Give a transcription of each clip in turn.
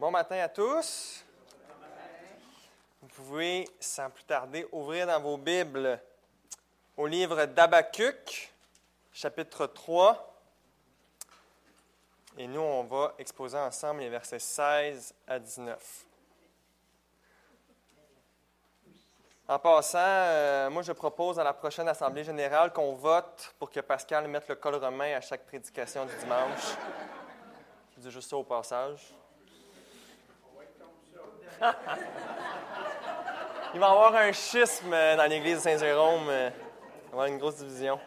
Bon matin à tous. Vous pouvez, sans plus tarder, ouvrir dans vos Bibles au livre d'Abacuc, chapitre 3. Et nous, on va exposer ensemble les versets 16 à 19. En passant, euh, moi, je propose à la prochaine Assemblée générale qu'on vote pour que Pascal mette le col romain à chaque prédication du dimanche. Je dis juste ça au passage. Il va y avoir un schisme dans l'église de Saint-Jérôme. Il va y avoir une grosse division.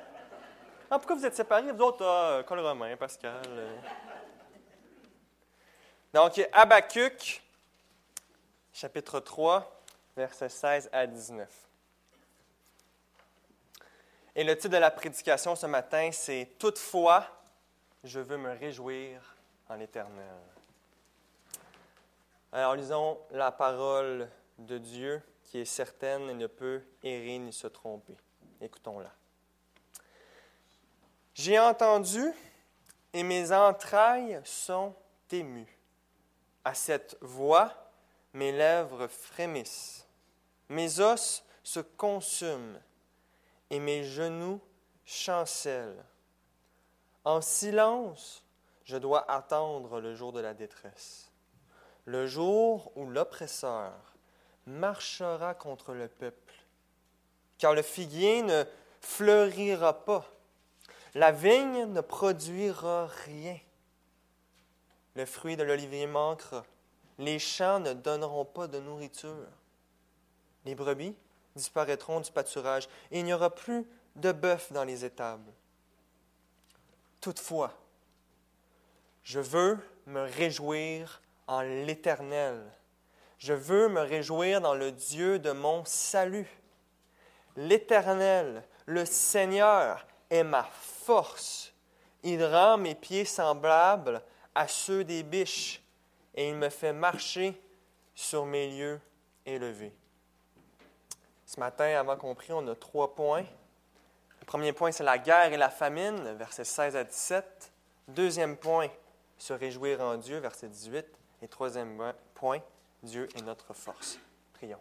Ah, pourquoi vous êtes séparés, vous autres? Ah, col romain, Pascal. Donc, Habacuc, chapitre 3, versets 16 à 19. Et le titre de la prédication ce matin, c'est Toutefois, je veux me réjouir en l'Éternel. Alors lisons la parole de Dieu qui est certaine et ne peut errer ni se tromper. Écoutons-la. J'ai entendu et mes entrailles sont émues. À cette voix, mes lèvres frémissent. Mes os se consument et mes genoux chancellent. En silence, je dois attendre le jour de la détresse le jour où l'oppresseur marchera contre le peuple, car le figuier ne fleurira pas, la vigne ne produira rien, le fruit de l'olivier manquera, les champs ne donneront pas de nourriture, les brebis disparaîtront du pâturage, et il n'y aura plus de bœuf dans les étables. Toutefois, je veux me réjouir en l'Éternel. Je veux me réjouir dans le Dieu de mon salut. L'Éternel, le Seigneur, est ma force. Il rend mes pieds semblables à ceux des biches et il me fait marcher sur mes lieux élevés. Ce matin, avant qu'on prie, on a trois points. Le premier point, c'est la guerre et la famine, versets 16 à 17. Deuxième point, se réjouir en Dieu, verset 18. Et troisième point, Dieu est notre force. Prions.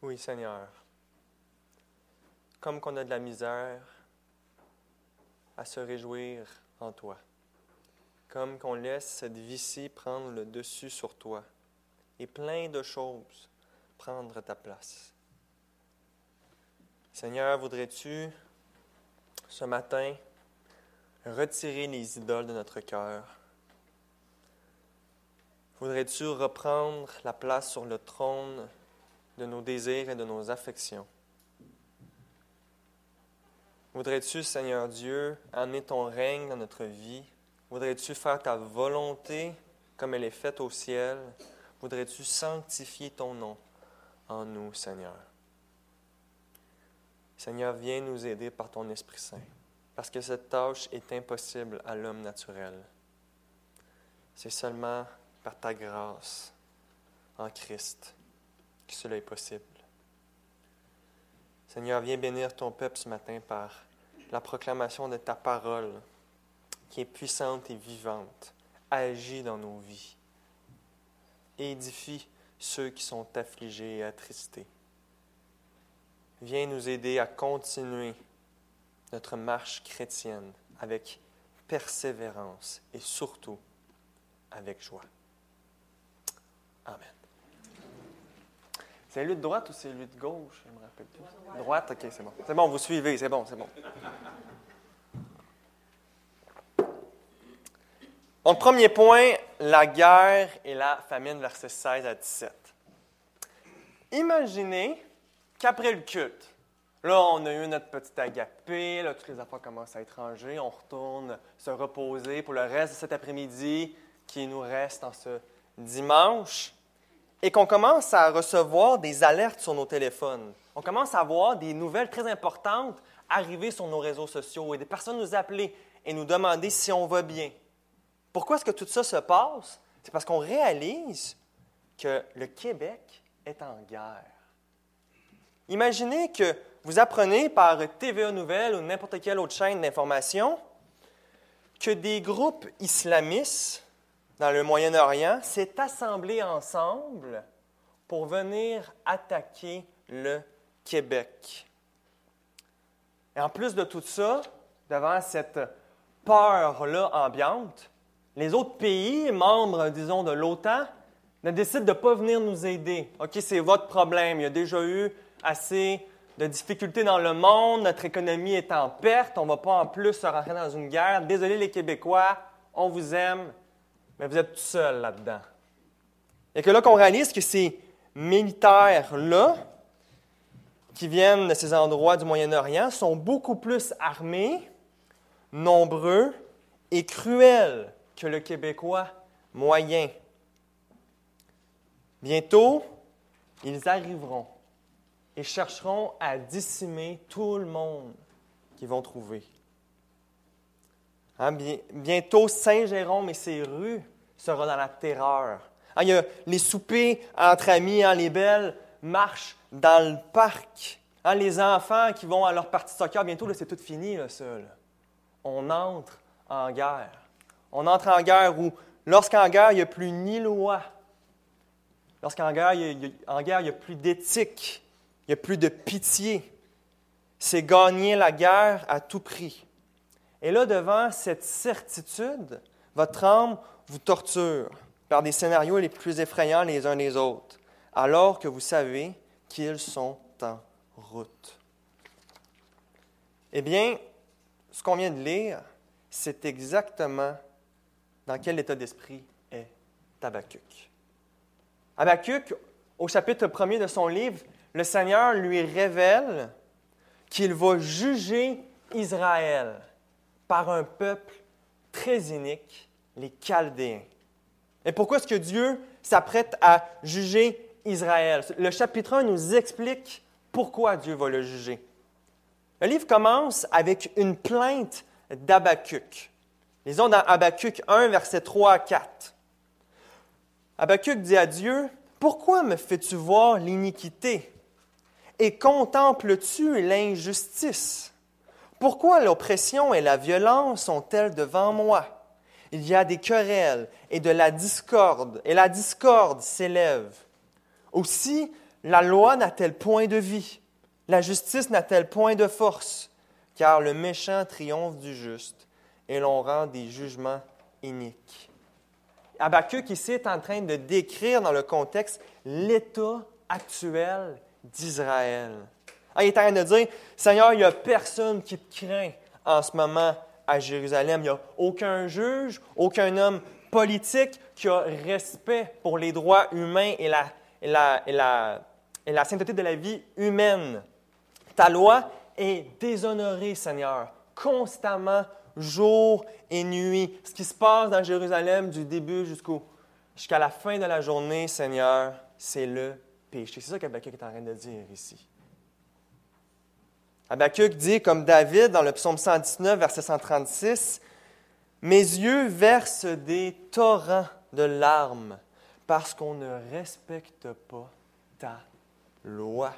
Oui, Seigneur, comme qu'on a de la misère à se réjouir en toi, comme qu'on laisse cette vie-ci prendre le dessus sur toi et plein de choses prendre ta place. Seigneur, voudrais-tu ce matin, retirer les idoles de notre cœur. Voudrais-tu reprendre la place sur le trône de nos désirs et de nos affections? Voudrais-tu, Seigneur Dieu, amener ton règne dans notre vie? Voudrais-tu faire ta volonté comme elle est faite au ciel? Voudrais-tu sanctifier ton nom en nous, Seigneur? Seigneur, viens nous aider par ton Esprit Saint, parce que cette tâche est impossible à l'homme naturel. C'est seulement par ta grâce en Christ que cela est possible. Seigneur, viens bénir ton peuple ce matin par la proclamation de ta parole qui est puissante et vivante. Agis dans nos vies. Édifie ceux qui sont affligés et attristés. Viens nous aider à continuer notre marche chrétienne avec persévérance et surtout avec joie. Amen. C'est lui de droite ou c'est lui de gauche? Je me rappelle plus. Droite, ok, c'est bon. C'est bon, vous suivez, c'est bon, c'est bon. Donc, premier point, la guerre et la famine, versets 16 à 17. Imaginez qu'après le culte, là, on a eu notre petit agapé, là, toutes les affaires commencent à être rangées, on retourne se reposer pour le reste de cet après-midi qui nous reste en ce dimanche, et qu'on commence à recevoir des alertes sur nos téléphones. On commence à voir des nouvelles très importantes arriver sur nos réseaux sociaux et des personnes nous appeler et nous demander si on va bien. Pourquoi est-ce que tout ça se passe? C'est parce qu'on réalise que le Québec est en guerre. Imaginez que vous apprenez par TVA Nouvelles ou n'importe quelle autre chaîne d'information que des groupes islamistes dans le Moyen-Orient s'est assemblés ensemble pour venir attaquer le Québec. Et en plus de tout ça, devant cette peur-là ambiante, les autres pays, membres, disons, de l'OTAN, ne décident de ne pas venir nous aider. OK, c'est votre problème. Il y a déjà eu assez de difficultés dans le monde, notre économie est en perte, on ne va pas en plus se rentrer dans une guerre. Désolé les Québécois, on vous aime, mais vous êtes tout seul là-dedans. Et que là qu'on réalise que ces militaires-là, qui viennent de ces endroits du Moyen-Orient, sont beaucoup plus armés, nombreux et cruels que le Québécois moyen. Bientôt, ils arriveront et chercheront à décimer tout le monde qu'ils vont trouver. Hein, bientôt, Saint-Jérôme et ses rues seront dans la terreur. Hein, il y a les soupers entre amis, hein, les belles marches dans le parc. les enfants qui vont à leur partie de soccer, bientôt, c'est tout fini, là, ça. On entre en guerre. On entre en guerre où, lorsqu'en guerre, il n'y a plus ni loi. Lorsqu'en guerre, en guerre, il n'y a plus d'éthique. A plus de pitié. C'est gagner la guerre à tout prix. Et là, devant cette certitude, votre âme vous torture par des scénarios les plus effrayants les uns des autres, alors que vous savez qu'ils sont en route. Eh bien, ce qu'on vient de lire, c'est exactement dans quel état d'esprit est Habakkuk. Habakkuk, au chapitre 1 de son livre, le Seigneur lui révèle qu'il va juger Israël par un peuple très inique, les Chaldéens. Et pourquoi est-ce que Dieu s'apprête à juger Israël? Le chapitre 1 nous explique pourquoi Dieu va le juger. Le livre commence avec une plainte d'Abacuc. Lisons dans Habacuc 1, versets 3 à 4. Habacuc dit à Dieu, Pourquoi me fais-tu voir l'iniquité? Et contemples-tu l'injustice? Pourquoi l'oppression et la violence sont-elles devant moi? Il y a des querelles et de la discorde, et la discorde s'élève. Aussi, la loi n'a-t-elle point de vie? La justice n'a-t-elle point de force? Car le méchant triomphe du juste, et l'on rend des jugements iniques. Habakkuk ici est en train de décrire dans le contexte l'état actuel d'Israël. Il est en train de dire, Seigneur, il n'y a personne qui te craint en ce moment à Jérusalem. Il n'y a aucun juge, aucun homme politique qui a respect pour les droits humains et la, et la, et la, et la sainteté de la vie humaine. Ta loi est déshonorée, Seigneur, constamment, jour et nuit. Ce qui se passe dans Jérusalem du début jusqu'à la fin de la journée, Seigneur, c'est le c'est ça qu'Abacuc est en train de dire ici. Habakkuk dit, comme David dans le psaume 119, verset 136, Mes yeux versent des torrents de larmes parce qu'on ne respecte pas ta loi.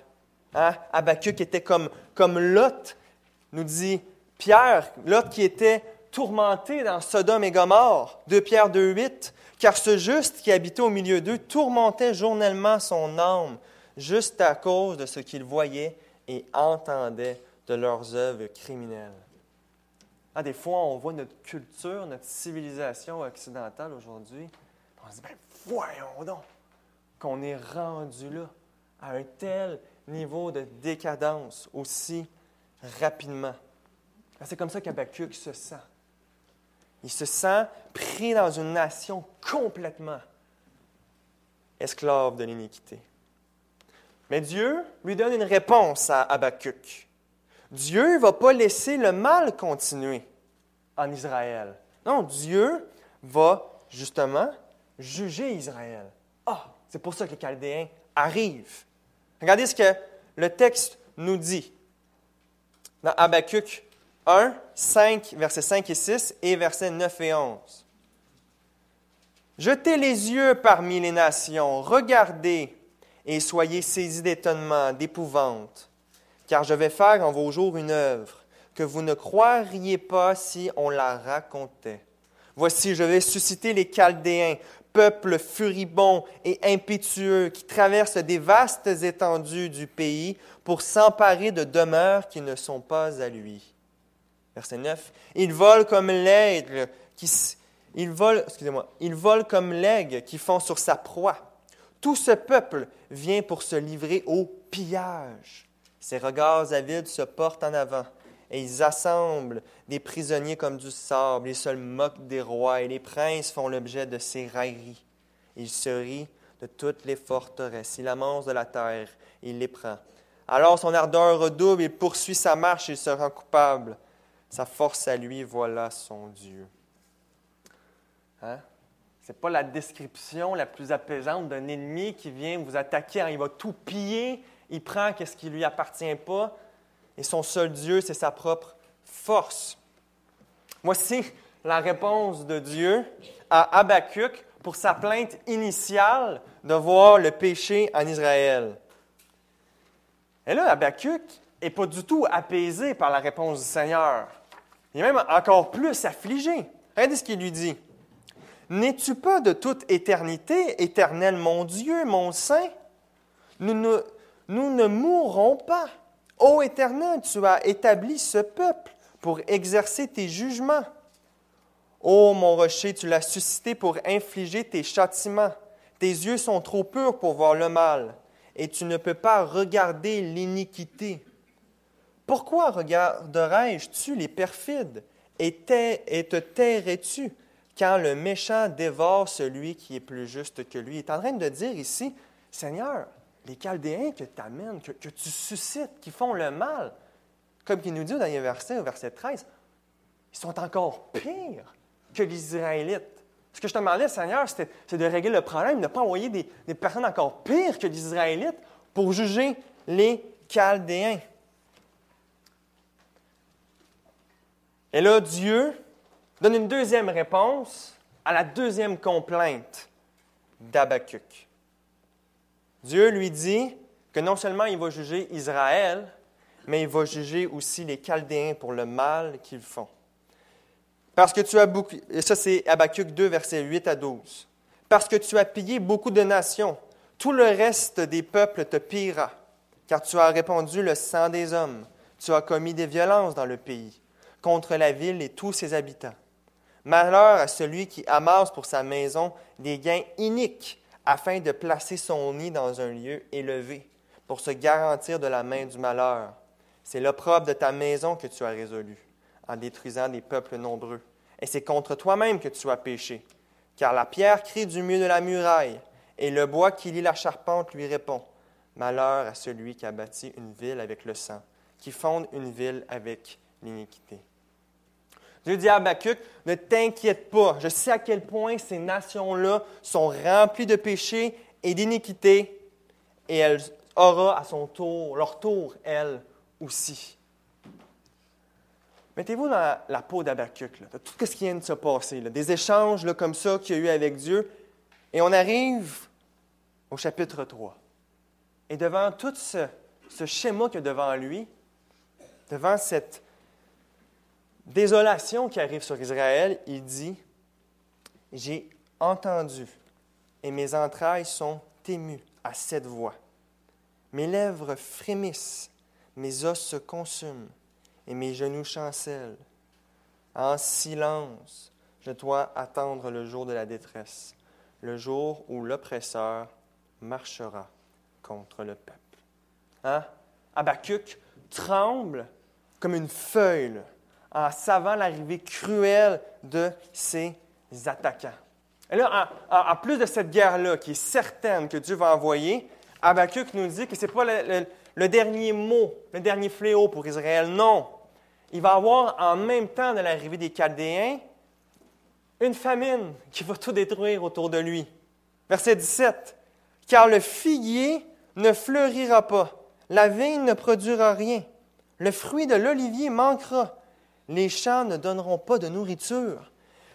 Hein? était comme, comme Lot, nous dit Pierre, Lot qui était tourmenté dans Sodome et Gomorre, 2 Pierre 2, 8 car ce juste qui habitait au milieu d'eux tourmentait journellement son âme, juste à cause de ce qu'il voyait et entendait de leurs œuvres criminelles. Ah, des fois, on voit notre culture, notre civilisation occidentale aujourd'hui, on se dit, ben voyons donc qu'on est rendu là, à un tel niveau de décadence aussi rapidement. Ah, c'est comme ça qu'Abacuc se sent. Il se sent pris dans une nation complètement esclave de l'iniquité. Mais Dieu lui donne une réponse à Habakkuk. Dieu ne va pas laisser le mal continuer en Israël. Non, Dieu va justement juger Israël. Ah, c'est pour ça que les Chaldéens arrivent. Regardez ce que le texte nous dit dans Habakkuk 1, 5, versets 5 et 6 et versets 9 et 11. Jetez les yeux parmi les nations, regardez et soyez saisis d'étonnement, d'épouvante, car je vais faire en vos jours une œuvre que vous ne croiriez pas si on la racontait. Voici, je vais susciter les Chaldéens, peuple furibond et impétueux qui traverse des vastes étendues du pays pour s'emparer de demeures qui ne sont pas à lui. Verset 9. Il vole comme l'aigle qui il vole, excusez-moi, il vole comme l'aigle qui fond sur sa proie. Tout ce peuple vient pour se livrer au pillage. Ses regards avides se portent en avant et ils assemblent des prisonniers comme du sable. Ils se moquent des rois et les princes font l'objet de ses railleries. Il se rit de toutes les forteresses. Il amance de la terre et il les prend. Alors son ardeur redouble, il poursuit sa marche et il se rend coupable. Sa force à lui, voilà son Dieu. Hein? Ce n'est pas la description la plus apaisante d'un ennemi qui vient vous attaquer, hein? il va tout piller, il prend ce qui ne lui appartient pas, et son seul Dieu, c'est sa propre force. Voici la réponse de Dieu à Habacuc pour sa plainte initiale de voir le péché en Israël. Et là, Habacuc n'est pas du tout apaisé par la réponse du Seigneur. Il est même encore plus affligé. Regardez ce qu'il lui dit. N'es-tu pas de toute éternité, éternel mon Dieu, mon Saint? Nous ne, nous ne mourrons pas. Ô Éternel, tu as établi ce peuple pour exercer tes jugements. Ô mon rocher, tu l'as suscité pour infliger tes châtiments. Tes yeux sont trop purs pour voir le mal, et tu ne peux pas regarder l'iniquité. Pourquoi regarderais-tu les perfides, et, te tairais-tu quand le méchant dévore celui qui est plus juste que lui? Il est en train de dire ici, Seigneur, les Chaldéens que tu amènes, que, tu suscites, qui font le mal, comme il nous dit dans les versets, au verset 13, ils sont encore pires que les Israélites. Ce que je te demandais, Seigneur, c'est de régler le problème, de ne pas envoyer des, personnes encore pires que les Israélites pour juger les Chaldéens. Et là, Dieu donne une deuxième réponse à la deuxième complainte d'Abacuc. Dieu lui dit que non seulement il va juger Israël, mais il va juger aussi les Chaldéens pour le mal qu'ils font. Parce que tu as beaucoup, et ça c'est Habakkuk 2, versets 8 à 12. Parce que tu as pillé beaucoup de nations, tout le reste des peuples te pillera, car tu as répandu le sang des hommes, tu as commis des violences dans le pays, contre la ville et tous ses habitants. Malheur à celui qui amasse pour sa maison des gains iniques afin de placer son nid dans un lieu élevé, pour se garantir de la main du malheur. C'est l'opprobre de ta maison que tu as résolu, en détruisant des peuples nombreux. Et c'est contre toi-même que tu as péché, car la pierre crie du milieu de la muraille, et le bois qui lie la charpente lui répond. Malheur à celui qui a bâti une ville avec le sang, qui fonde une ville avec l'iniquité. Dieu dit à Habakkuk, ne t'inquiète pas, je sais à quel point ces nations-là sont remplies de péchés et d'iniquités, et elles auront à son tour, leur tour, elles aussi. Mettez-vous dans la peau d'Habakkuk, de tout ce qui vient de se passer, des échanges comme ça qu'il y a eu avec Dieu, et on arrive au chapitre 3. Et devant tout ce, ce schéma qu'il y a devant lui, devant cette désolation qui arrive sur Israël, il dit, J'ai entendu et mes entrailles sont émues à cette voix. Mes lèvres frémissent, mes os se consument et mes genoux chancellent. En silence, je dois attendre le jour de la détresse, le jour où l'oppresseur marchera contre le peuple. Hein? Habakkuk tremble comme une feuille en savant l'arrivée cruelle de ses attaquants. Et là, en, plus de cette guerre-là, qui est certaine que Dieu va envoyer, Habakkuk nous dit que ce n'est pas le, dernier mot, le dernier fléau pour Israël. Non. Il va avoir en même temps de l'arrivée des Chaldéens une famine qui va tout détruire autour de lui. Verset 17. Car le figuier ne fleurira pas, la vigne ne produira rien, le fruit de l'olivier manquera, les champs ne donneront pas de nourriture.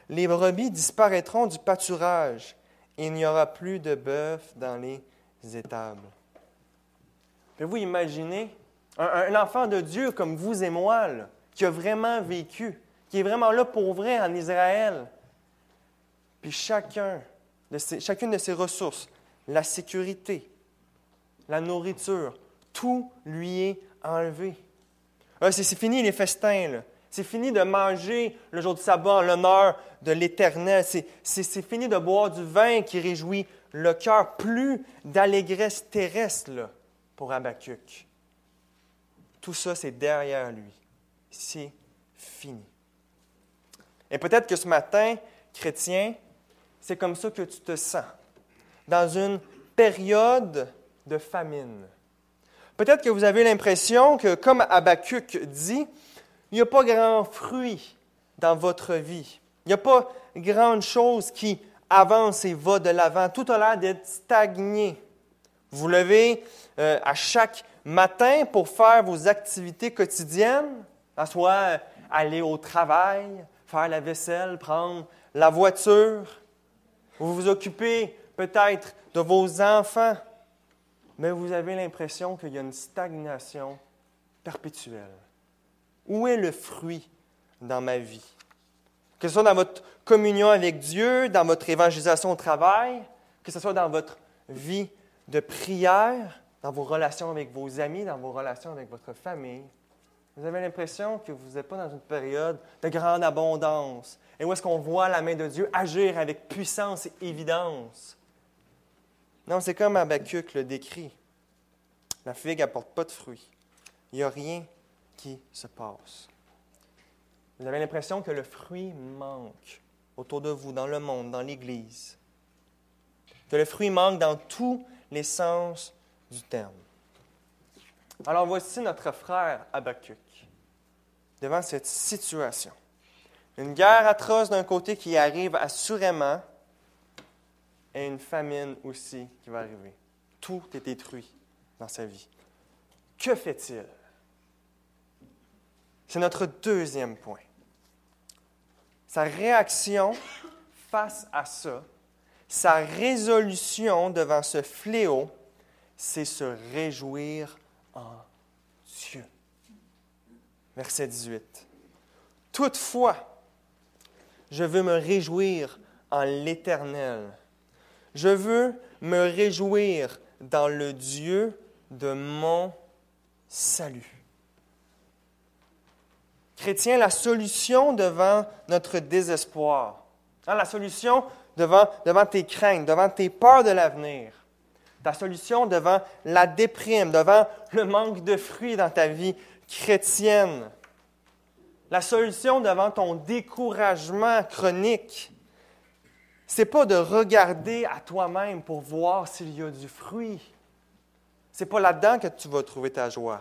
Les brebis disparaîtront du pâturage. il n'y aura plus de bœuf dans les étables. Pouvez-vous imaginer Un, enfant de Dieu comme vous et moi, qui a vraiment vécu, qui est vraiment là pour vrai en Israël? Puis chacun chacune de ses ressources, la sécurité, la nourriture, tout lui est enlevé. Ah, c'est fini les festins. C'est fini de manger le jour du sabbat en l'honneur de l'Éternel. C'est fini de boire du vin qui réjouit le cœur. Plus d'allégresse terrestre pour Habakkuk. Tout ça, c'est derrière lui. C'est fini. Et peut-être que ce matin, chrétien, c'est comme ça que tu te sens, dans une période de famine. Peut-être que vous avez l'impression que, comme Habakkuk dit, il n'y a pas grand fruit dans votre vie. Il n'y a pas grande chose qui avance et va de l'avant. Tout a l'air d'être stagné. Vous levez euh, à chaque matin pour faire vos activités quotidiennes, soit aller au travail, faire la vaisselle, prendre la voiture. Vous vous occupez peut-être de vos enfants, mais vous avez l'impression qu'il y a une stagnation perpétuelle. Où est le fruit dans ma vie? Que ce soit dans votre communion avec Dieu, dans votre évangélisation au travail, que ce soit dans votre vie de prière, dans vos relations avec vos amis, dans vos relations avec votre famille, vous avez l'impression que vous n'êtes pas dans une période de grande abondance et où est-ce qu'on voit la main de Dieu agir avec puissance et évidence. Non, c'est comme Habakkuk le décrit. La figue n'apporte pas de fruits. Il n'y a rien qui se passe. Vous avez l'impression que le fruit manque autour de vous, dans le monde, dans l'Église. Que le fruit manque dans tous les sens du terme. Alors voici notre frère Habakkuk devant cette situation. Une guerre atroce d'un côté qui arrive assurément et une famine aussi qui va arriver. Tout est détruit dans sa vie. Que fait-il? C'est notre deuxième point. Sa réaction face à ça, sa résolution devant ce fléau, c'est se réjouir en Dieu. Verset 18. Toutefois, je veux me réjouir en l'Éternel. Je veux me réjouir dans le Dieu de mon salut. Chrétien, la solution devant notre désespoir, hein, la solution devant, devant tes craintes, devant tes peurs de l'avenir, ta solution devant la déprime, devant le manque de fruits dans ta vie chrétienne, la solution devant ton découragement chronique, c'est pas de regarder à toi-même pour voir s'il y a du fruit. C'est pas là-dedans que tu vas trouver ta joie.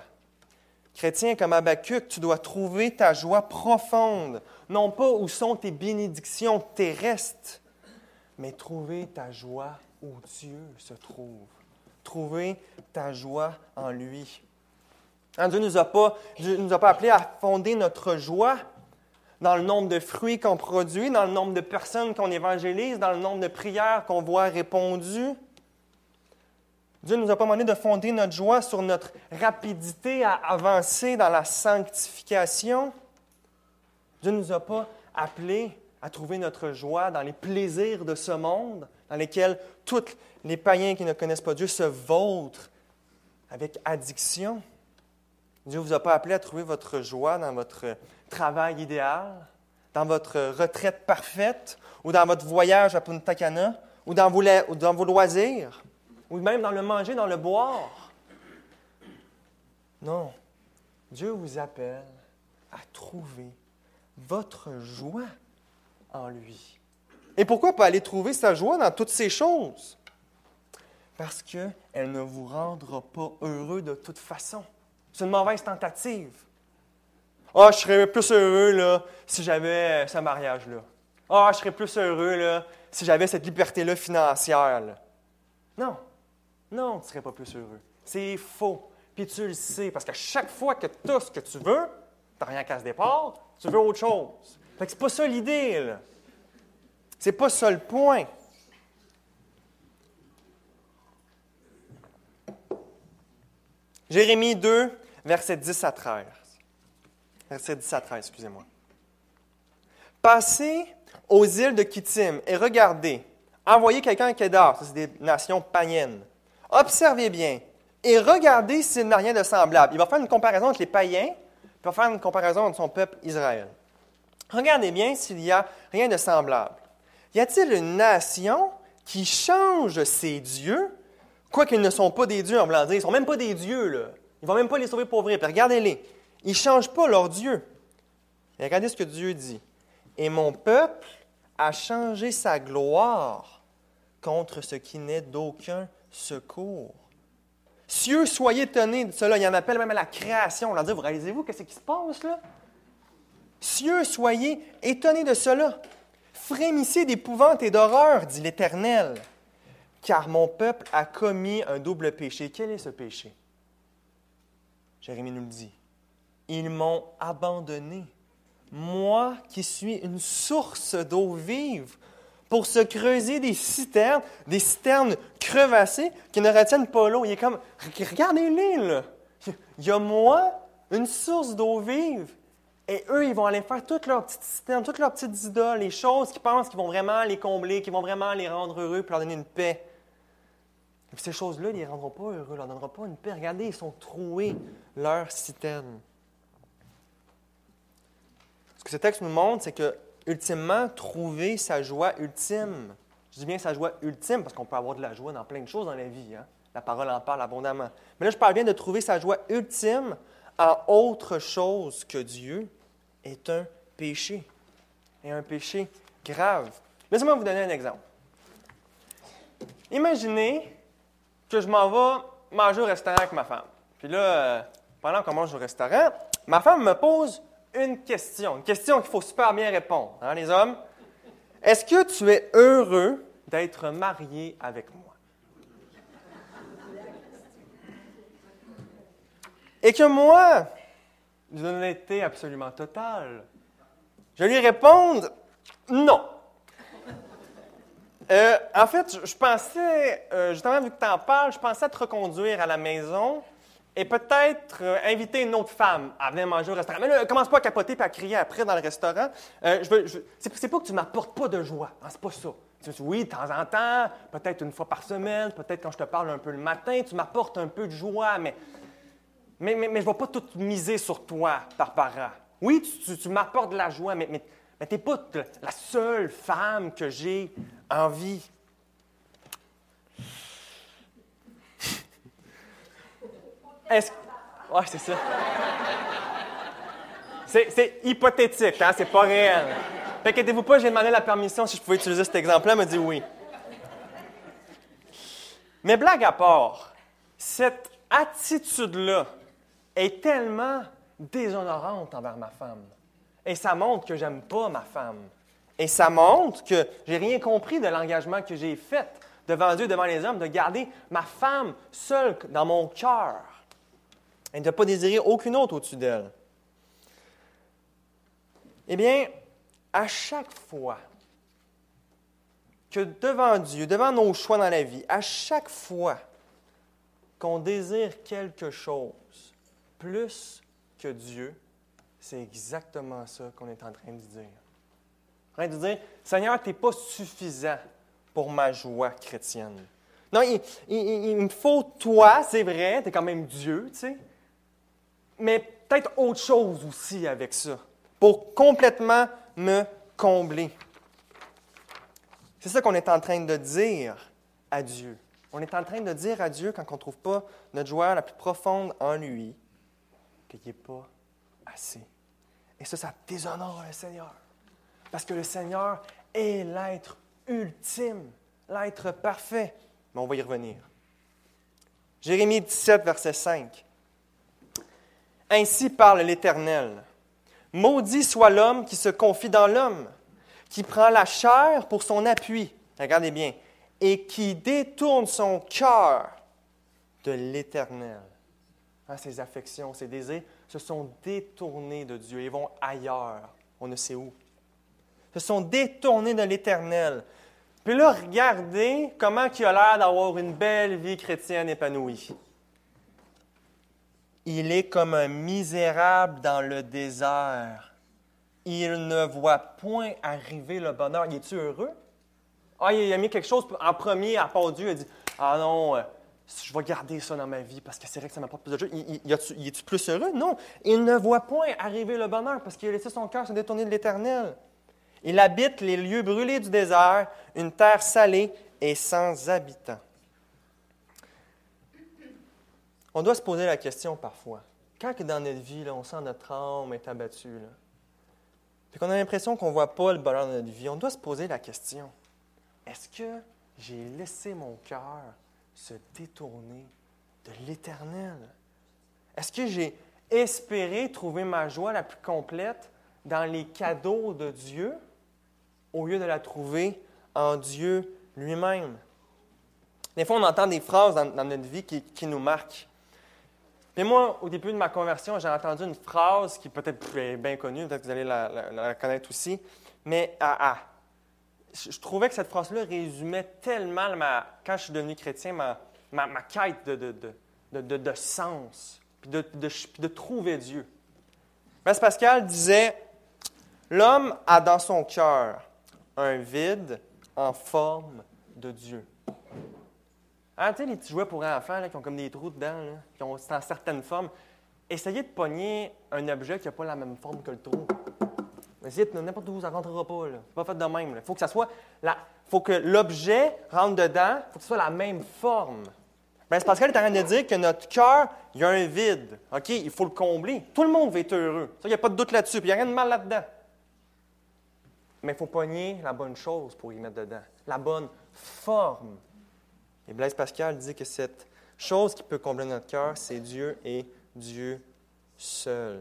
Chrétien comme Habakkuk, tu dois trouver ta joie profonde, non pas où sont tes bénédictions terrestres, mais trouver ta joie où Dieu se trouve. Trouver ta joie en lui. Hein, Dieu ne nous a pas appelés à fonder notre joie dans le nombre de fruits qu'on produit, dans le nombre de personnes qu'on évangélise, dans le nombre de prières qu'on voit répondues. Dieu ne nous a pas demandé de fonder notre joie sur notre rapidité à avancer dans la sanctification. Dieu ne nous a pas appelés à trouver notre joie dans les plaisirs de ce monde, dans lesquels tous les païens qui ne connaissent pas Dieu se vautrent avec addiction. Dieu ne vous a pas appelé à trouver votre joie dans votre travail idéal, dans votre retraite parfaite, ou dans votre voyage à Punta Cana, ou dans vos, ou dans vos loisirs ou même dans le manger, dans le boire. Non, Dieu vous appelle à trouver votre joie en lui. Et pourquoi pas aller trouver sa joie dans toutes ces choses? Parce qu'elle ne vous rendra pas heureux de toute façon. C'est une mauvaise tentative. Ah, je serais plus heureux là, si j'avais ce mariage-là. Ah, je serais plus heureux là, si j'avais cette liberté-là financière. Non. Non, tu ne serais pas plus heureux. C'est faux. Puis tu le sais, parce que chaque fois que tu as ce que tu veux, tu n'as rien qu'à ce départ, tu veux autre chose. Fait que c'est pas ça l'idée. C'est pas ça le point. Jérémie 2, versets 10 à 13. Versets 10 à 13, excusez-moi. Passez aux îles de Kittim et regardez. Envoyez quelqu'un à Kedar, c'est des nations païennes. Observez bien et regardez s'il n'a rien de semblable. Il va faire une comparaison entre les païens, puis il va faire une comparaison entre son peuple Israël. Regardez bien s'il n'y a rien de semblable. Y a-t-il une nation qui change ses dieux, quoiqu'ils ne sont pas des dieux en blanc Ils ne sont même pas des dieux, là. Il ne va même pas les sauver pour vrai. Regardez-les. Ils ne changent pas leur Dieu. Regardez ce que Dieu dit. Et mon peuple a changé sa gloire contre ce qui n'est d'aucun secours. Cieux, soyez étonnés de cela. Il en appelle même à la création. On leur dit, vous réalisez-vous qu'est-ce qui se passe là? Cieux, soyez étonnés de cela. Frémissez d'épouvante et d'horreur, dit l'Éternel, car mon peuple a commis un double péché. Quel est ce péché? Jérémie nous le dit. Ils m'ont abandonné, moi qui suis une source d'eau vive, pour se creuser des citernes, des citernes crevassées qui ne retiennent pas l'eau. Il est comme, regardez-les, là. Il y a moi, une source d'eau vive, et eux, ils vont aller faire toutes leurs petites citernes, toutes leurs petites idoles, les choses qu'ils pensent qu'ils vont vraiment les combler, qui vont vraiment les rendre heureux, pour leur donner une paix. Et puis ces choses-là, ils ne les rendront pas heureux, ils ne leur donneront pas une paix. Regardez, ils sont troués, leurs citernes. Ce que ce texte nous montre, c'est que, ultimement, trouver sa joie ultime, je dis bien sa joie ultime, parce qu'on peut avoir de la joie dans plein de choses dans la vie. Hein? La parole en parle abondamment. Mais là, je parle bien de trouver sa joie ultime en autre chose que Dieu est un péché, et un péché grave. Laissez-moi vous donner un exemple. Imaginez que je m'en vais manger au restaurant avec ma femme. Puis là, euh, pendant qu'on mange au restaurant, ma femme me pose une question, une question qu'il faut super bien répondre, hein, les hommes. Est-ce que tu es heureux d'être marié avec moi? Et que moi, d'une honnêteté absolument totale, je lui réponde non. Euh, en fait, je pensais, euh, justement, vu que tu en parles, je pensais te reconduire à la maison et peut-être euh, inviter une autre femme à venir manger au restaurant. Mais là, commence pas à capoter et à crier après dans le restaurant. je veux, c'est, pas que tu m'apportes pas de joie. Hein, c'est pas ça. oui, de temps en temps, peut-être une fois par semaine, peut-être quand je te parle un peu le matin, tu m'apportes un peu de joie, mais mais, mais, je ne vais pas tout miser sur toi, Barbara. Oui, tu, m'apportes de la joie, mais, mais, tu n'es pas la seule femme que j'ai envie. Est-ce Oui, c'est ça. C'est hypothétique, hein? c'est pas réel. Inquiétez-vous pas, j'ai demandé la permission si je pouvais utiliser cet exemple-là, elle m'a dit oui. Mais blague à part, cette attitude-là est tellement déshonorante envers ma femme. Et ça montre que j'aime pas ma femme. Et ça montre que j'ai rien compris de l'engagement que j'ai fait devant Dieu, devant les hommes, de garder ma femme seule dans mon cœur et de ne pas désirer aucune autre au-dessus d'elle. Eh bien, à chaque fois que devant Dieu, devant nos choix dans la vie, à chaque fois qu'on désire quelque chose, plus que Dieu, c'est exactement ça qu'on est en train de dire. En train de dire, Seigneur, tu n'es pas suffisant pour ma joie chrétienne. Non, il, me faut toi, c'est vrai, tu es quand même Dieu, tu sais, mais peut-être autre chose aussi avec ça, pour complètement me combler. C'est ça qu'on est en train de dire à Dieu. On est en train de dire à Dieu quand on ne trouve pas notre joie la plus profonde en lui, qu'il n'est pas assez. Et ça, ça déshonore le Seigneur. Parce que le Seigneur est l'être ultime, l'être parfait. Mais on va y revenir. Jérémie 17, verset 5. Ainsi parle l'Éternel. Maudit soit l'homme qui se confie dans l'homme, qui prend la chair pour son appui. Regardez bien. Et qui détourne son cœur de l'Éternel. Hein, ses affections, ses désirs se sont détournés de Dieu Ils vont ailleurs. On ne sait où. Se sont détournés de l'Éternel. Puis là, regardez comment il a l'air d'avoir une belle vie chrétienne épanouie. Il est comme un misérable dans le désert. Il ne voit point arriver le bonheur. Il est-tu heureux? Ah, il a mis quelque chose en premier à part Dieu. Il a dit Ah non, euh, je vais garder ça dans ma vie parce que c'est vrai que ça m'apporte plus de joie. Est-tu plus heureux? Non. Il ne voit point arriver le bonheur parce qu'il a laissé son cœur se détourner de l'éternel. Il habite les lieux brûlés du désert, une terre salée et sans habitants. On doit se poser la question parfois. Quand dans notre vie, là, on sent notre âme est abattue, puis qu'on a l'impression qu'on ne voit pas le bonheur de notre vie, on doit se poser la question est-ce que j'ai laissé mon cœur se détourner de l'Éternel? Est-ce que j'ai espéré trouver ma joie la plus complète dans les cadeaux de Dieu au lieu de la trouver en Dieu lui-même? Des fois, on entend des phrases dans, notre vie qui, nous marquent. Mais moi, au début de ma conversion, j'ai entendu une phrase qui peut-être est bien connue, peut-être que vous allez la, connaître aussi, mais ah, ah, je trouvais que cette phrase-là résumait tellement, ma, quand je suis devenu chrétien, ma, ma, quête de, de, de, sens, puis de, trouver Dieu. Blaise Pascal disait L'homme a dans son cœur un vide en forme de Dieu. Ah, tu sais, les petits jouets pour enfants qui ont comme des trous dedans, qui ont dans certaines formes. Essayez de pogner un objet qui n'a pas la même forme que le trou. Essayez n'importe où, ça ne rentrera pas. Ce n'est pas fait de même. Il faut que ça soit faut que l'objet rentre dedans, il faut que ce soit la même forme. Bien, c'est parce qu'elle est en train de dire que notre cœur, il y a un vide. OK? Il faut le combler. Tout le monde veut être heureux. Ça, il n'y a pas de doute là-dessus. il n'y a rien de mal là-dedans. Mais il faut pogner la bonne chose pour y mettre dedans. La bonne forme. Et Blaise Pascal dit que cette chose qui peut combler notre cœur, c'est Dieu et Dieu seul.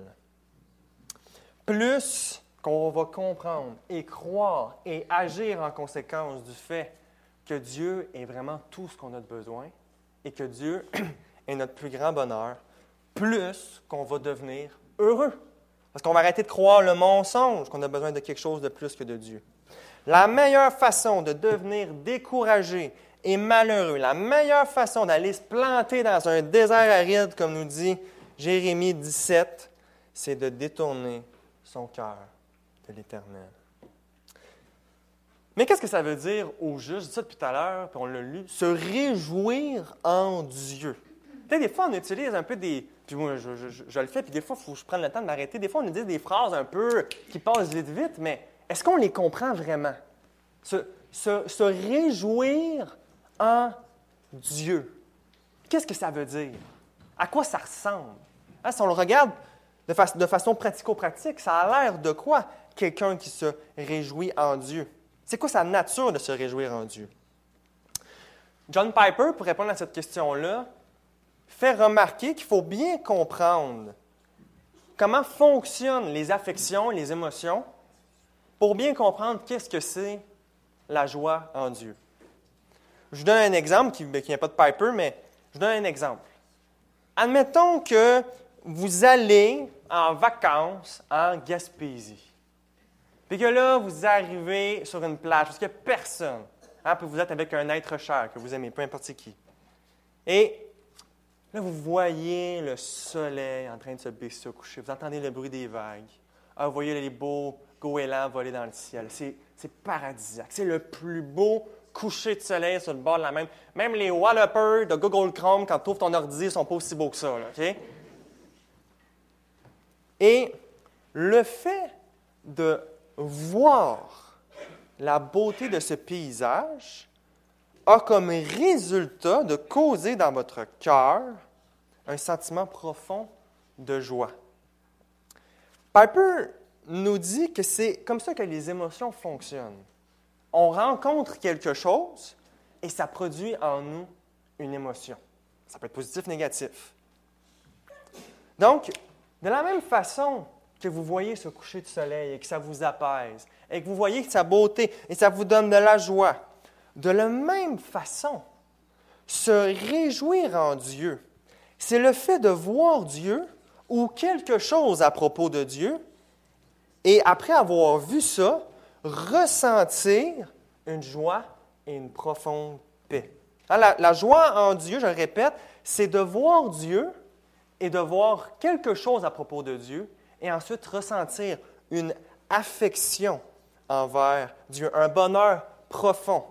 Plus qu'on va comprendre et croire et agir en conséquence du fait que Dieu est vraiment tout ce qu'on a besoin et que Dieu est notre plus grand bonheur, plus qu'on va devenir heureux. Parce qu'on va arrêter de croire le mensonge qu'on a besoin de quelque chose de plus que de Dieu. La meilleure façon de devenir découragé et malheureux, la meilleure façon d'aller se planter dans un désert aride, comme nous dit Jérémie 17, c'est de détourner son cœur de l'Éternel. Mais qu'est-ce que ça veut dire au juste? Je dis ça depuis tout à l'heure, puis on l'a lu. Se réjouir en Dieu. Des fois, on utilise un peu des. Puis moi, je, le fais, puis des fois, il faut que je prenne le temps de m'arrêter. Des fois, on utilise des phrases un peu qui passent vite, vite, mais est-ce qu'on les comprend vraiment? Se, se réjouir en Dieu. Qu'est-ce que ça veut dire? À quoi ça ressemble? Hein, si on le regarde de, façon pratico-pratique, ça a l'air de quoi? Quelqu'un qui se réjouit en Dieu? C'est quoi sa nature de se réjouir en Dieu? John Piper, pour répondre à cette question-là, fait remarquer qu'il faut bien comprendre comment fonctionnent les affections les émotions pour bien comprendre qu'est-ce que c'est la joie en Dieu. Je vous donne un exemple qui n'est pas de Piper, mais je vous donne un exemple. Admettons que vous allez en vacances en Gaspésie. Puis que là, vous arrivez sur une plage, parce qu'il n'y a personne. Hein, puis vous êtes avec un être cher que vous aimez, peu importe qui. Et là, vous voyez le soleil en train de se baisser au coucher. Vous entendez le bruit des vagues. Ah, vous voyez les beaux goélands voler dans le ciel. C'est, paradisiaque. C'est le plus beau coucher de soleil sur le bord de la même. Même les wallopers de Google Chrome, quand tu ouvres ton ordi, sont pas aussi beaux que ça. Et le fait de voir la beauté de ce paysage a comme résultat de causer dans votre cœur un sentiment profond de joie. Piper nous dit que c'est comme ça que les émotions fonctionnent. On rencontre quelque chose et ça produit en nous une émotion. Ça peut être positif, négatif. Donc, de la même façon que vous voyez ce coucher de soleil et que ça vous apaise, et que vous voyez sa beauté et ça vous donne de la joie, de la même façon, se réjouir en Dieu, c'est le fait de voir Dieu ou quelque chose à propos de Dieu, et après avoir vu ça, ressentir une joie et une profonde paix. Hein, la, joie en Dieu, je le répète, c'est de voir Dieu et de voir quelque chose à propos de Dieu et ensuite ressentir une affection envers Dieu, un bonheur profond.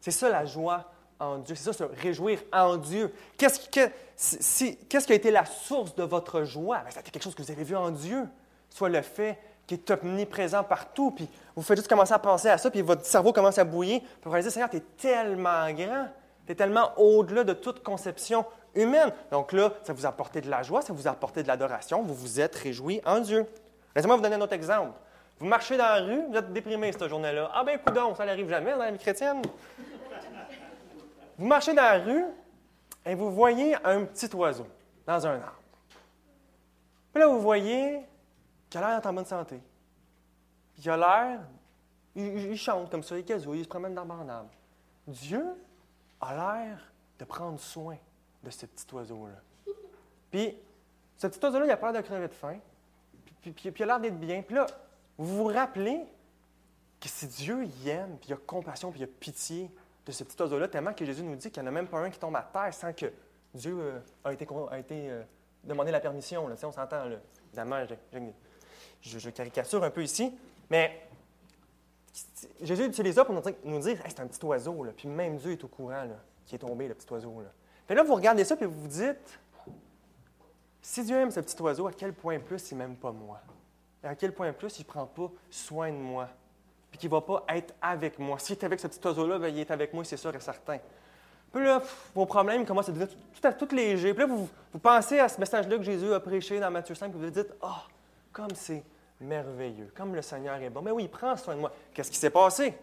C'est ça la joie en Dieu, c'est ça se réjouir en Dieu. Qu'est-ce, qui a été la source de votre joie? C'était quelque chose que vous avez vu en Dieu, soit le fait qu'il est omniprésent partout, puis vous faites juste commencer à penser à ça, puis votre cerveau commence à bouillir, puis vous réalisez, Seigneur, tu es tellement grand, tu es tellement au-delà de toute conception humaine. Donc là, ça vous a apporté de la joie, ça vous a apporté de l'adoration, vous vous êtes réjoui en Dieu. Laissez-moi vous donner un autre exemple. Vous marchez dans la rue, vous êtes déprimé cette journée-là. Ah ben, coudon, ça n'arrive jamais dans la vie chrétienne. Vous marchez dans la rue et vous voyez un petit oiseau dans un arbre. Puis là, vous voyez qu'il a l'air en bonne santé? Il a l'air, il, chante comme ça, il gazouille, il se promène en arbre. Dieu a l'air de prendre soin de ce petit oiseau-là. Puis, ce petit oiseau-là, il a peur de crever de faim, puis, il a l'air d'être bien. Puis là, vous vous rappelez que si Dieu y aime, puis il a compassion, puis il a pitié de ce petit oiseau-là, tellement que Jésus nous dit qu'il n'y en a même pas un qui tombe à terre sans que Dieu euh, a été, a euh, demandé la permission. Là, on s'entend, là. Évidemment, je, caricature un peu ici, mais Jésus utilise ça pour nous dire, c'est un petit oiseau, puis même Dieu est au courant là, qui est tombé, le petit oiseau. Là. Puis là, vous regardez ça, puis vous vous dites, si Dieu aime ce petit oiseau, à quel point plus il m'aime pas moi? Et à quel point plus il ne prend pas soin de moi? puis qu'il ne va pas être avec moi? S'il est avec ce petit oiseau-là, ben, il est avec moi, c'est sûr et certain. Puis là, vos problèmes commencent à devenir tout, à tout légers. Puis là, vous, pensez à ce message-là que Jésus a prêché dans Matthieu 5, puis vous vous dites Ah, oh, comme c'est merveilleux, comme le Seigneur est bon. Mais oui, il prend soin de moi. Qu'est-ce qui s'est passé?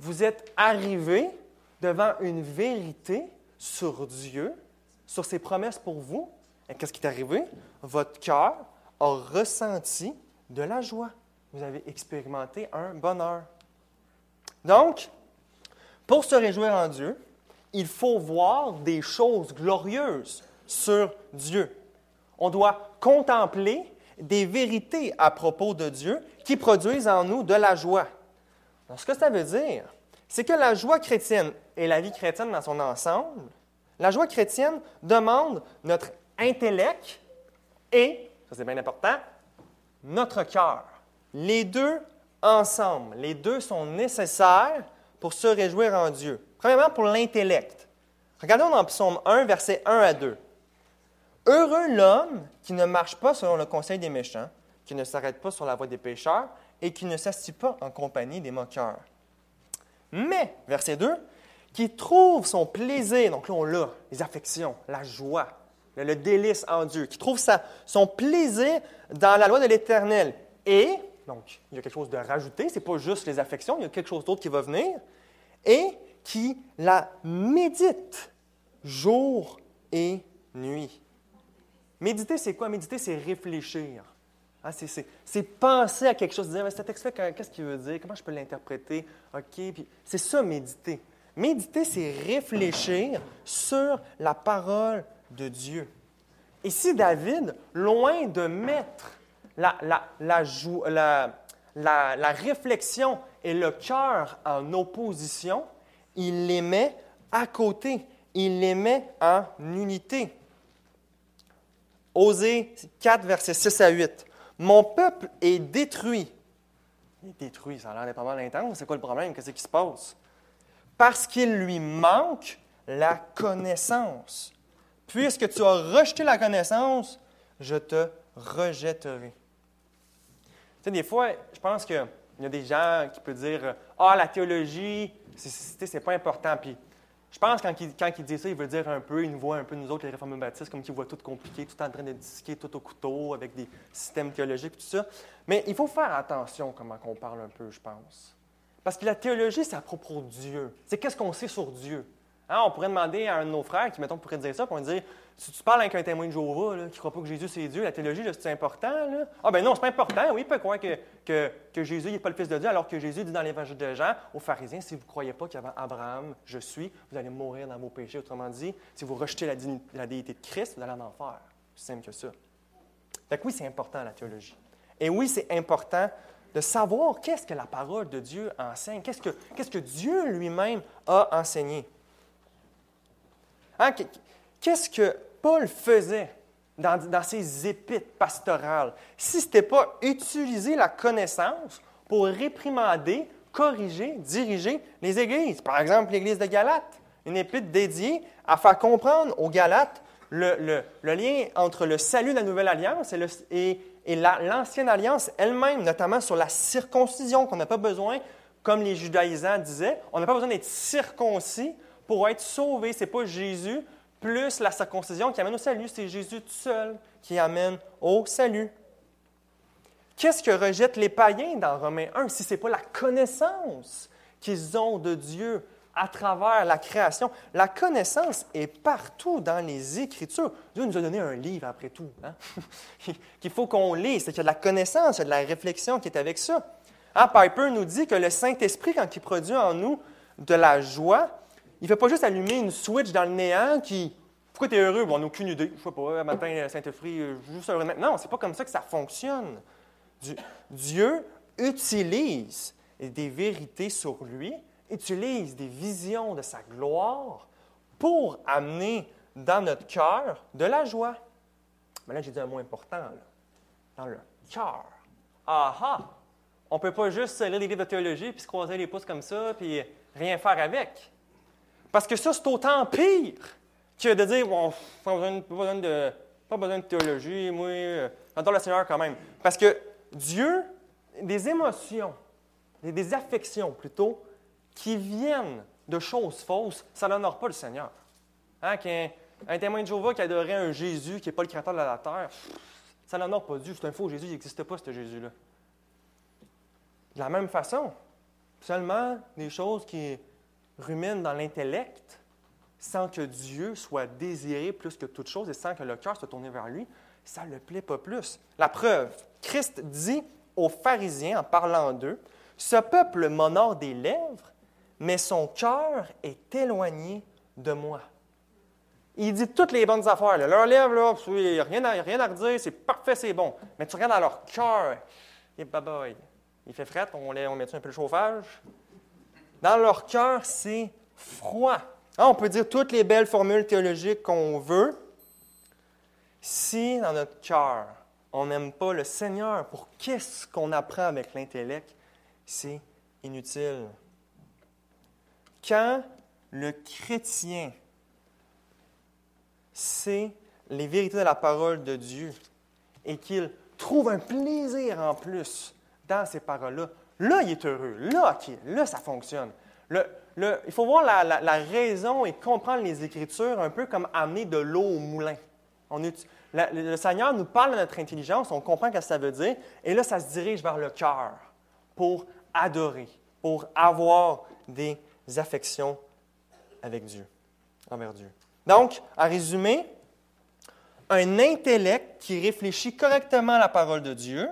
Vous êtes arrivé devant une vérité sur Dieu, sur ses promesses pour vous. Et qu'est-ce qui est arrivé? Votre cœur a ressenti de la joie vous avez expérimenté un bonheur. Donc, pour se réjouir en Dieu, il faut voir des choses glorieuses sur Dieu. On doit contempler des vérités à propos de Dieu qui produisent en nous de la joie. Ce que ça veut dire, c'est que la joie chrétienne et la vie chrétienne dans son ensemble, la joie chrétienne demande notre intellect et, ça c'est bien important, notre cœur. Les deux ensemble, les deux sont nécessaires pour se réjouir en Dieu. Premièrement, pour l'intellect. Regardons dans Psaume 1, versets 1 à 2. Heureux l'homme qui ne marche pas selon le conseil des méchants, qui ne s'arrête pas sur la voie des pécheurs et qui ne s'assied pas en compagnie des moqueurs. Mais, verset 2, qui trouve son plaisir, donc là on l'a, les affections, la joie, le, délice en Dieu, qui trouve son plaisir dans la loi de l'Éternel et donc, il y a quelque chose de rajouté, ce pas juste les affections, il y a quelque chose d'autre qui va venir, et qui la médite jour et nuit. Méditer, c'est quoi? Méditer, c'est réfléchir. Hein, c'est penser à quelque chose, dire, mais ce texte-là, qu'est-ce qu'il veut dire? Comment je peux l'interpréter? OK, c'est ça, méditer. Méditer, c'est réfléchir sur la parole de Dieu. Si David, loin de mettre la, la, réflexion et le cœur en opposition, il les met à côté, il les met en unité. Osée 4, versets 6 à 8. Mon peuple est détruit. Il est détruit, ça a l'air pas mal intense. C'est quoi le problème? Qu'est-ce qui se passe? Parce qu'il lui manque la connaissance. Puisque tu as rejeté la connaissance, je te rejetterai sais, des fois, je pense qu'il y a des gens qui peuvent dire Ah, la théologie, c'est pas important. Puis je pense que quand il, dit ça, il veut dire un peu, il nous voit un peu, nous autres, les réformes baptistes, comme qu'il voit tout compliqué, tout en train de disquer tout au couteau, avec des systèmes théologiques, tout ça. Mais il faut faire attention comment on parle un peu, je pense. Parce que la théologie, c'est à propos de Dieu. C'est qu'est-ce qu'on sait sur Dieu. Hein, on pourrait demander à un de nos frères qui, mettons, pourrait dire ça, pour dire si tu parles avec un témoin de Jéhovah qui ne croit pas que Jésus c'est Dieu, la théologie, c'est important. Là? Ah ben non, c'est pas important. Oui, il peut croire que, Jésus n'est pas le Fils de Dieu, alors que Jésus dit dans l'Évangile de Jean aux pharisiens, si vous ne croyez pas qu'avant Abraham, je suis, vous allez mourir dans vos péchés. Autrement dit, si vous rejetez la, la déité de Christ, vous allez en enfer. C'est simple que ça. Donc oui, c'est important la théologie. Et oui, c'est important de savoir qu'est-ce que la parole de Dieu enseigne, qu'est-ce que, qu'est-ce que Dieu lui-même a enseigné. Hein, qu'est-ce que Paul faisait dans, ses épîtres pastorales? Si ce n'était pas utiliser la connaissance pour réprimander, corriger, diriger les églises? Par exemple, l'église de Galate, une épître dédiée à faire comprendre aux Galates le, lien entre le salut de la nouvelle alliance et, l'ancienne alliance elle-même, notamment sur la circoncision, qu'on n'a pas besoin, comme les judaïsants disaient, on n'a pas besoin d'être circoncis pour être sauvé. Ce n'est pas Jésus plus la circoncision qui amène au salut, c'est Jésus tout seul qui amène au salut. Qu'est-ce que rejettent les païens dans Romains 1 si ce n'est pas la connaissance qu'ils ont de Dieu à travers la création? La connaissance est partout dans les Écritures. Dieu nous a donné un livre après tout, hein? qu'il faut qu'on lise. C'est qu'il y a de la connaissance, il y a de la réflexion qui est avec ça. Hein, Piper nous dit que le Saint-Esprit, quand il produit en nous de la joie, il ne fait pas juste allumer une switch dans le néant qui. Pourquoi tu es heureux? Bon, on n'a aucune idée. Je ne sais pas, un matin, Saint-Esprit, juste heureux. Non, ce n'est pas comme ça que ça fonctionne. Dieu utilise des vérités sur lui utilise des visions de sa gloire pour amener dans notre cœur de la joie. Mais là, j'ai dit un mot important, dans le cœur. Ah On ne peut pas juste lire des livres de théologie puis se croiser les pouces comme ça puis rien faire avec. Parce que ça, c'est autant pire que de dire, bon, pas besoin, de, pas besoin de théologie, moi, euh, j'adore le Seigneur quand même. Parce que Dieu, des émotions, des affections plutôt, qui viennent de choses fausses, ça n'honore pas le Seigneur. Hein, un, témoin de Jéhovah qui adorait un Jésus qui n'est pas le créateur de la terre, ça n'honore pas Dieu. C'est un faux Jésus, il n'existe pas, ce Jésus-là. De la même façon, seulement des choses qui ruminent dans l'intellect, sans que Dieu soit désiré plus que toute chose et sans que le cœur soit tourné vers lui, ça ne le plaît pas plus. La preuve, Christ dit aux pharisiens en parlant d'eux, Ce peuple m'honore des lèvres, mais son cœur est éloigné de moi. Il dit toutes les bonnes affaires. Là. Leur lèvre, là, rien, à, rien à redire, c'est parfait, c'est bon. Mais tu regardes dans leur cœur, baboy. Il fait fret, on, on met un peu le chauffage? Dans leur cœur, c'est froid. Ah, on peut dire toutes les belles formules théologiques qu'on veut. Si dans notre cœur, on n'aime pas le Seigneur, pour qu'est-ce qu'on apprend avec l'intellect, c'est inutile. Quand le chrétien sait les vérités de la parole de Dieu et qu'il trouve un plaisir en plus dans ces paroles-là, là, il est heureux. Là, là ça fonctionne. il faut voir la, raison et comprendre les Écritures un peu comme amener de l'eau au moulin. Le Seigneur nous parle de notre intelligence, on comprend ce que ça veut dire, et là, ça se dirige vers le cœur pour adorer, pour avoir des affections avec Dieu, envers Dieu. Donc, en résumé, un intellect qui réfléchit correctement à la parole de Dieu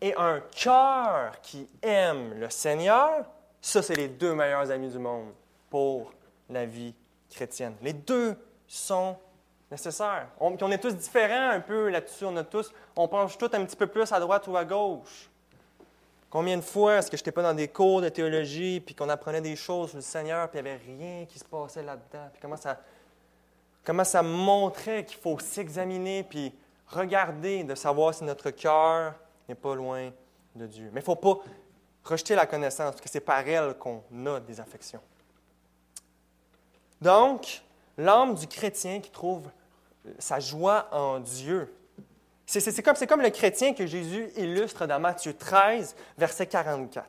et un cœur qui aime le Seigneur, ça, c'est les deux meilleurs amis du monde pour la vie chrétienne. Les deux sont nécessaires. On, est tous différents un peu là-dessus. On, a tous, on penche tous un petit peu plus à droite ou à gauche. Combien de fois est-ce que je n'étais pas dans des cours de théologie, puis qu'on apprenait des choses sur le Seigneur, puis il n'y avait rien qui se passait là-dedans, puis comment ça, comment ça montrait qu'il faut s'examiner, puis regarder, de savoir si notre cœur n'est pas loin de Dieu. Mais il ne faut pas rejeter la connaissance, parce que c'est par elle qu'on a des affections. Donc, l'âme du chrétien qui trouve sa joie en Dieu, c'est comme, comme le chrétien que Jésus illustre dans Matthieu 13, verset 44.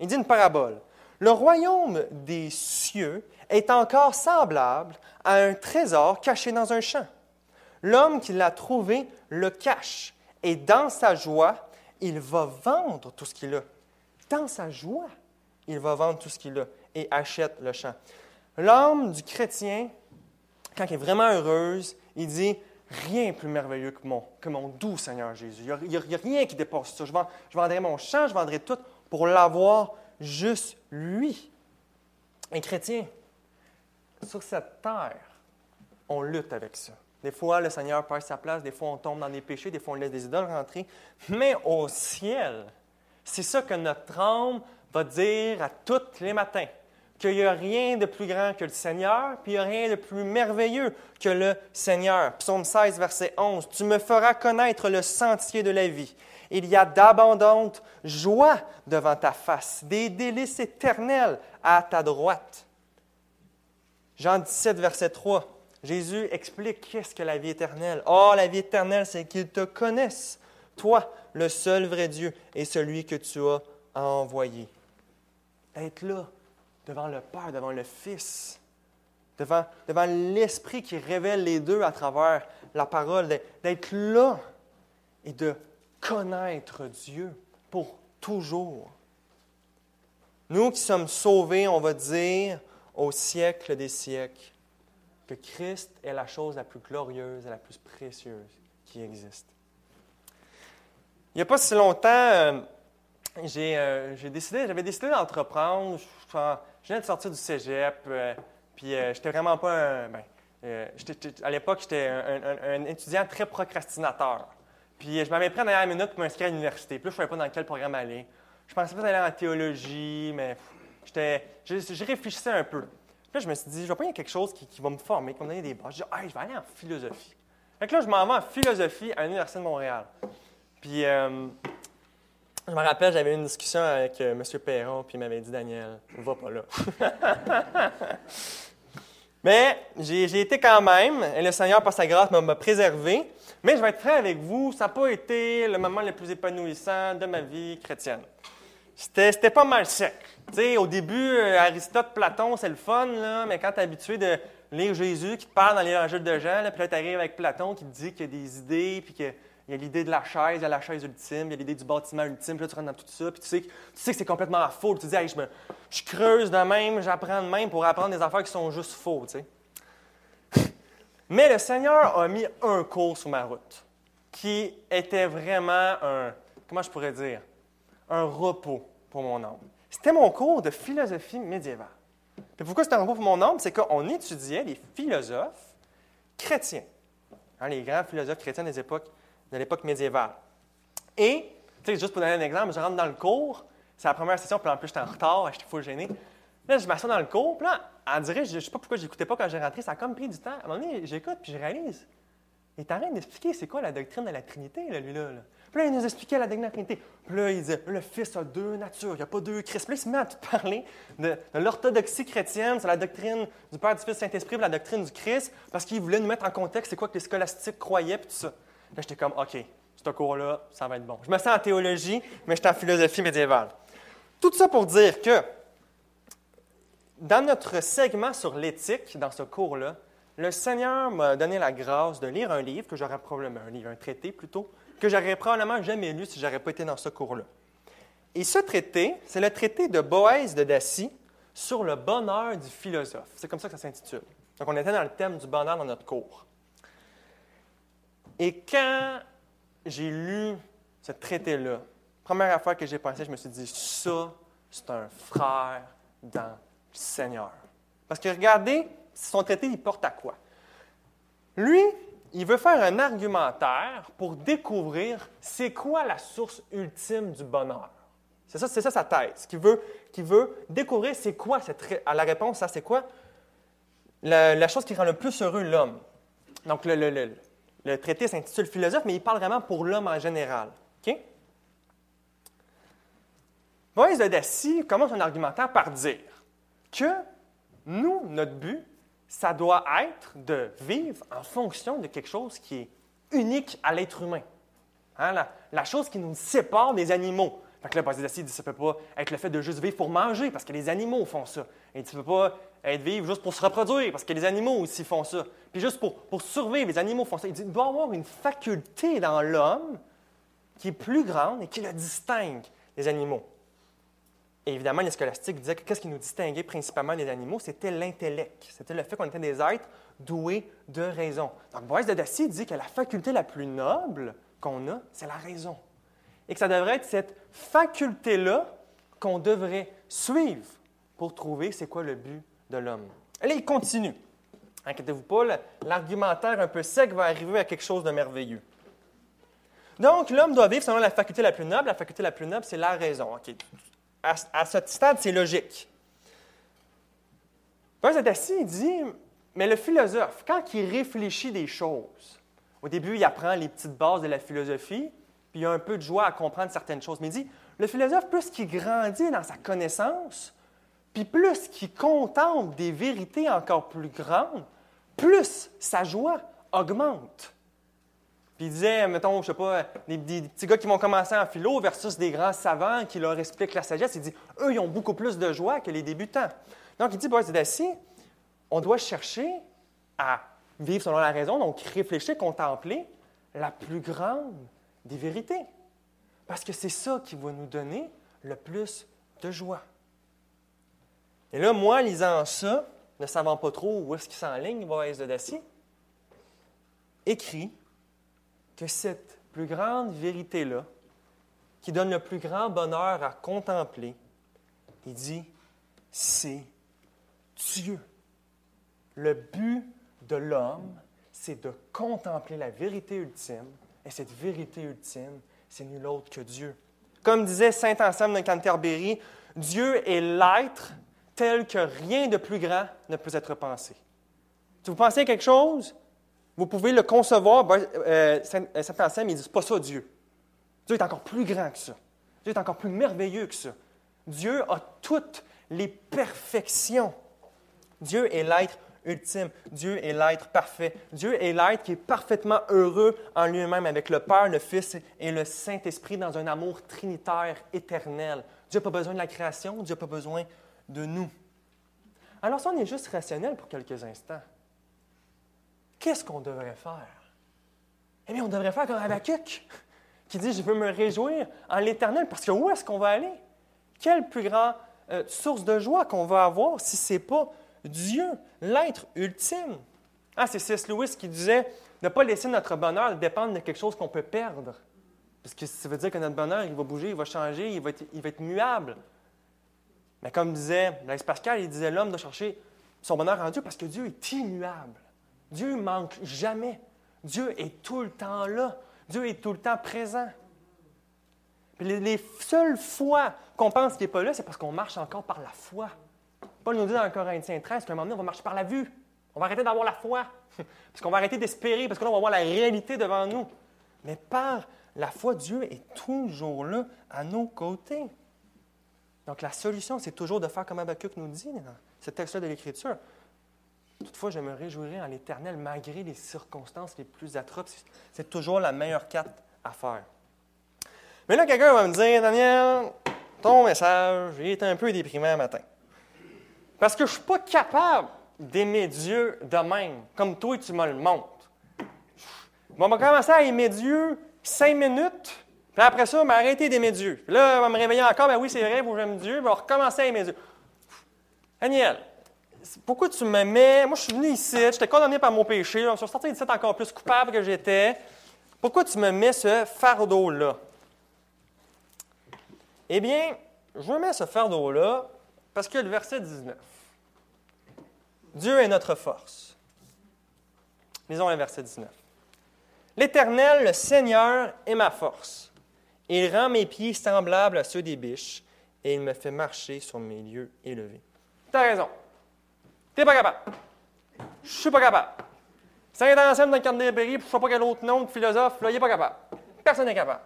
Il dit une parabole. Le royaume des cieux est encore semblable à un trésor caché dans un champ. L'homme qui l'a trouvé le cache et dans sa joie, il va vendre tout ce qu'il a. Dans sa joie, il va vendre tout ce qu'il a et achète le champ. L'homme du chrétien, quand il est vraiment heureuse, il dit rien plus merveilleux que mon, doux Seigneur Jésus. Il n'y a, rien qui dépasse ça. Je vendrai mon champ, je vendrai tout pour l'avoir juste lui. Un chrétien, sur cette terre, on lutte avec ça. Des fois, le Seigneur perd sa place, des fois, on tombe dans des péchés, des fois, on laisse des idoles rentrer. Mais au ciel, c'est ça que notre âme va dire à tous les matins qu'il n'y a rien de plus grand que le Seigneur, puis il n'y a rien de plus merveilleux que le Seigneur. Psaume 16, verset 11. Tu me feras connaître le sentier de la vie. Il y a d'abondantes joie devant ta face, des délices éternels à ta droite. Jean 17, verset 3. Jésus explique qu'est-ce que la vie éternelle. Oh, la vie éternelle, c'est qu'ils te connaissent, toi, le seul vrai Dieu, et celui que tu as envoyé. Être là, devant le Père, devant le Fils, devant, devant l'Esprit qui révèle les deux à travers la parole, d'être là et de connaître Dieu pour toujours. Nous qui sommes sauvés, on va dire au siècle des siècles Christ est la chose la plus glorieuse et la plus précieuse qui existe. Il n'y a pas si longtemps, euh, euh, décidé, j'avais décidé d'entreprendre. Je, viens de sortir du cégep, euh, puis j'étais vraiment pas un. Ben, à l'époque, j'étais un, étudiant très procrastinateur. Puis je m'avais pris en dernière minute pour m'inscrire à l'université. Puis là, je ne savais pas dans quel programme aller. Je pensais pas aller en théologie, mais je réfléchissais un peu là, je me suis dit, je vais pas y avoir quelque chose qui, va me former, qui va me donner des bases. Je dis, je vais aller en philosophie. Fait que là, je m'en vais en philosophie à l'Université de Montréal. Puis, euh, je me rappelle, j'avais une discussion avec euh, M. Perron, puis il m'avait dit, Daniel, va pas là. Mais j'ai été quand même, et le Seigneur, par sa grâce, m'a préservé. Mais je vais être franc avec vous, ça n'a pas été le moment le plus épanouissant de ma vie chrétienne. C'était pas mal sec. au début, euh, Aristote, Platon, c'est le fun, là, mais quand tu es habitué de lire Jésus qui te parle dans l'évangile de Jean, là, puis là, tu arrives avec Platon qui te dit qu'il y a des idées, puis qu'il y a l'idée de la chaise, il y a la chaise ultime, il y a l'idée du bâtiment ultime, puis là, tu rentres dans tout ça, puis tu sais, tu sais que c'est complètement faux. Tu dis, je, me, je creuse de même, j'apprends de même pour apprendre des affaires qui sont juste faux. Mais le Seigneur a mis un cours sur ma route qui était vraiment un, comment je pourrais dire, un repos pour mon âme. C'était mon cours de philosophie médiévale. Et pourquoi c'était un repos pour mon âme? C'est qu'on étudiait les philosophes chrétiens, hein, les grands philosophes chrétiens des époques, de l'époque médiévale. Et, juste pour donner un exemple, je rentre dans le cours, c'est la première session, puis en plus j'étais en retard, j'étais fou gêné. Là, je m'assois dans le cours, puis là, on dirait, je ne sais pas pourquoi je n'écoutais pas quand j'ai rentré, ça a comme pris du temps. À un moment donné, j'écoute, puis je réalise. Il est en train d'expliquer c'est quoi la doctrine de la Trinité, là, lui-là. Là. Puis là, il nous expliquait la dernière Trinité. Puis là, il disait, le Fils a deux natures, il n'y a pas deux Christ. Puis là, il se met à tout parler de, l'orthodoxie chrétienne, c'est la doctrine du Père, du Fils, Saint-Esprit, la doctrine du Christ, parce qu'il voulait nous mettre en contexte c'est quoi que les scolastiques croyaient, puis tout ça. Là, j'étais comme, OK, ce cours-là, ça va être bon. Je me sens en théologie, mais j'étais en philosophie médiévale. Tout ça pour dire que, dans notre segment sur l'éthique, dans ce cours-là, le Seigneur m'a donné la grâce de lire un livre que j'aurais probablement, un livre, un traité plutôt, que j'aurais probablement jamais lu si je n'aurais pas été dans ce cours-là. Et ce traité, c'est le traité de Boès de Dacie sur le bonheur du philosophe. C'est comme ça que ça s'intitule. Donc, on était dans le thème du bonheur dans notre cours. Et quand j'ai lu ce traité-là, première affaire que j'ai pensé, je me suis dit, ça, c'est un frère dans le Seigneur. Parce que regardez, son traité, il porte à quoi? Lui, il veut faire un argumentaire pour découvrir c'est quoi la source ultime du bonheur. C'est ça, ça sa thèse, qui veut, découvrir c'est quoi cette, à la réponse ça c'est quoi la, chose qui rend le plus heureux l'homme. Donc le, le, le, traité s'intitule philosophe, mais il parle vraiment pour l'homme en général. OK? Moïse de Dacie commence son argumentaire par dire que nous, notre but, ça doit être de vivre en fonction de quelque chose qui est unique à l'être humain. Hein, la, chose qui nous sépare des animaux. Fait que là, Basile dit ça ne peut pas être le fait de juste vivre pour manger, parce que les animaux font ça. Et tu ne peux pas être vivre juste pour se reproduire, parce que les animaux aussi font ça. Puis juste pour, survivre, les animaux font ça. Il dit il doit avoir une faculté dans l'homme qui est plus grande et qui le distingue des animaux. Et évidemment, les scolastiques disaient que qu'est-ce qui nous distinguait principalement des animaux, c'était l'intellect. C'était le fait qu'on était des êtres doués de raison. Donc, Boris de Dacier dit que la faculté la plus noble qu'on a, c'est la raison. Et que ça devrait être cette faculté-là qu'on devrait suivre pour trouver c'est quoi le but de l'homme. Allez, il continue. Inquiétez-vous pas, l'argumentaire un peu sec va arriver à quelque chose de merveilleux. Donc, l'homme doit vivre selon la faculté la plus noble. La faculté la plus noble, c'est la raison. OK à, ce stade, c'est logique. Paul assis, il dit, mais le philosophe, quand il réfléchit des choses, au début, il apprend les petites bases de la philosophie, puis il a un peu de joie à comprendre certaines choses. Mais il dit, le philosophe, plus qu'il grandit dans sa connaissance, puis plus qu'il contemple des vérités encore plus grandes, plus sa joie augmente. Il disait, mettons, je sais pas, des, petits gars qui vont commencer en philo versus des grands savants qui leur expliquent la sagesse, il dit, eux, ils ont beaucoup plus de joie que les débutants. Donc, il dit, Bois Dacier, on doit chercher à vivre selon la raison, donc réfléchir, contempler la plus grande des vérités. Parce que c'est ça qui va nous donner le plus de joie. Et là, moi, lisant ça, ne savant pas trop où est-ce qu'il s'enligne, Boaz de Dacier, écrit que cette plus grande vérité-là, qui donne le plus grand bonheur à contempler, il dit, c'est Dieu. Le but de l'homme, c'est de contempler la vérité ultime, et cette vérité ultime, c'est nul autre que Dieu. Comme disait Saint Anselme de Canterbury, Dieu est l'être tel que rien de plus grand ne peut être pensé. Vous pensez à quelque chose, vous pouvez le concevoir. Ben, euh, Saint, Anselme, il dit pas ça Dieu. Dieu est encore plus grand que ça. Dieu est encore plus merveilleux que ça. Dieu a toutes les perfections. Dieu est l'être ultime. Dieu est l'être parfait. Dieu est l'être qui est parfaitement heureux en lui-même avec le Père, le Fils et le Saint-Esprit dans un amour trinitaire éternel. Dieu n'a pas besoin de la création, Dieu n'a pas besoin de nous. Alors si on est juste rationnel pour quelques instants, qu'est-ce qu'on devrait faire? Eh bien, on devrait faire comme Habakkuk, qui dit, je veux me réjouir en l'Éternel, parce que où est-ce qu'on va aller? Quelle plus grande euh, source de joie qu'on va avoir si ce n'est pas Dieu, l'être ultime? Ah, c'est C.S. Lewis qui disait ne pas laisser notre bonheur dépendre de quelque chose qu'on peut perdre. Parce que ça veut dire que notre bonheur, il va bouger, il va changer, il va être, il va être muable. Mais comme disait Blaise Pascal, il disait l'homme doit chercher son bonheur en Dieu parce que Dieu est immuable. Dieu manque jamais. Dieu est tout le temps là. Dieu est tout le temps présent. les, les seules fois qu'on pense qu'il n'est pas là, c'est parce qu'on marche encore par la foi. Paul nous dit dans Corinthiens 13 qu'à un moment donné, on va marcher par la vue. On va arrêter d'avoir la foi. Parce qu'on va arrêter d'espérer, parce que là, on va voir la réalité devant nous. Mais par la foi, Dieu est toujours là à nos côtés. Donc la solution, c'est toujours de faire comme Habakkuk nous dit dans ce texte-là de l'Écriture. Toutefois, je me réjouirai en l'Éternel malgré les circonstances les plus atroces. C'est toujours la meilleure carte à faire. Mais là, quelqu'un va me dire, Daniel, ton message, il est un peu déprimant matin. Parce que je ne suis pas capable d'aimer Dieu de même, comme toi tu me le montres. on va commencer à aimer Dieu cinq minutes, puis après ça, m'arrêter d'aimer Dieu. Puis là, on va me réveiller encore, ben oui, c'est vrai, j'aime Dieu, on va recommencer à aimer Dieu. Daniel, pourquoi tu me mets. Moi, je suis venu ici, j'étais condamné par mon péché, je suis sorti d'ici encore plus coupable que j'étais. Pourquoi tu me mets ce fardeau-là? Eh bien, je me mets ce fardeau-là parce que le verset 19. Dieu est notre force. Lisons le verset 19. L'Éternel, le Seigneur, est ma force. Il rend mes pieds semblables à ceux des biches et il me fait marcher sur mes lieux élevés. Tu as raison. Tu n'es pas capable. Je suis pas capable. Saint Anselme dans le Canterbury, je ne sais pas quel autre nom de philosophe, là, il n'est pas capable. Personne n'est capable.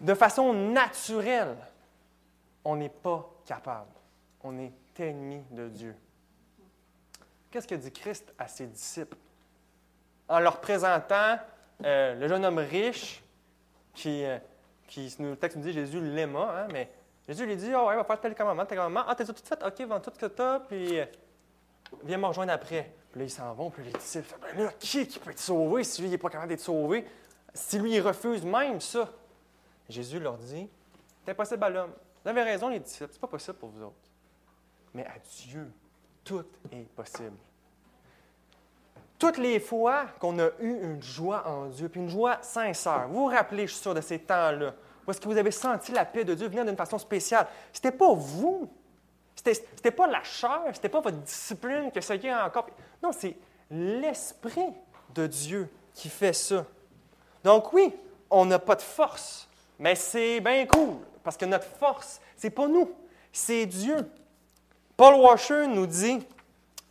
De façon naturelle, on n'est pas capable. On est ennemi de Dieu. Qu'est-ce que dit Christ à ses disciples? En leur présentant euh, le jeune homme riche, qui, euh, le texte nous dit Jésus l'aima, hein, mais Jésus lui dit Oh, ouais, va faire tel commandement, tel commandement. Ah, t'as tout fait? OK, vends tout ce que t'as, puis euh, viens me rejoindre après. Puis là, ils s'en vont, puis les disciples Ben là, qui, qui peut être sauvé si lui, il n'est pas capable d'être sauvé? Si lui, il refuse même ça. Jésus leur dit C'est impossible à l'homme. Vous avez raison, les disciples, c'est pas possible pour vous autres. Mais à Dieu, tout est possible. Toutes les fois qu'on a eu une joie en Dieu, puis une joie sincère, vous vous rappelez, je suis sûr, de ces temps-là, où est-ce que vous avez senti la paix de Dieu venir d'une façon spéciale? Ce n'était pas vous. Ce n'était pas la chair, ce n'était pas votre discipline que y a encore. Non, c'est l'Esprit de Dieu qui fait ça. Donc oui, on n'a pas de force, mais c'est bien cool, parce que notre force, c'est pas nous, c'est Dieu. Paul Washer nous dit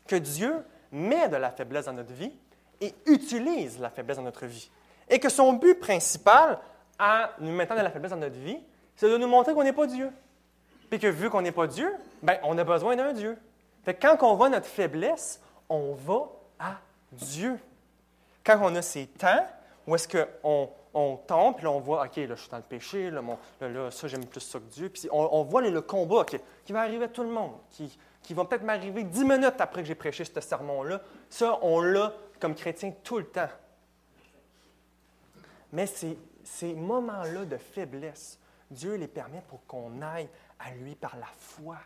que Dieu met de la faiblesse dans notre vie et utilise la faiblesse dans notre vie. Et que son but principal, en nous mettant de la faiblesse dans notre vie, c'est de nous montrer qu'on n'est pas Dieu. Puis que vu qu'on n'est pas Dieu, ben, on a besoin d'un Dieu. Fait que quand on voit notre faiblesse, on va à Dieu. Quand on a ces temps où est-ce qu'on on tombe, puis là, on voit, OK, là, je suis dans le péché, là, ça, j'aime plus ça que Dieu. Puis on, voit le, combat qui va arriver à tout le monde, qui, qui va peut-être m'arriver dix minutes après que j'ai prêché ce sermon-là. Ça, on l'a comme chrétien tout le temps. Mais ces, ces moments-là de faiblesse, Dieu les permet pour qu'on aille à lui par la foi.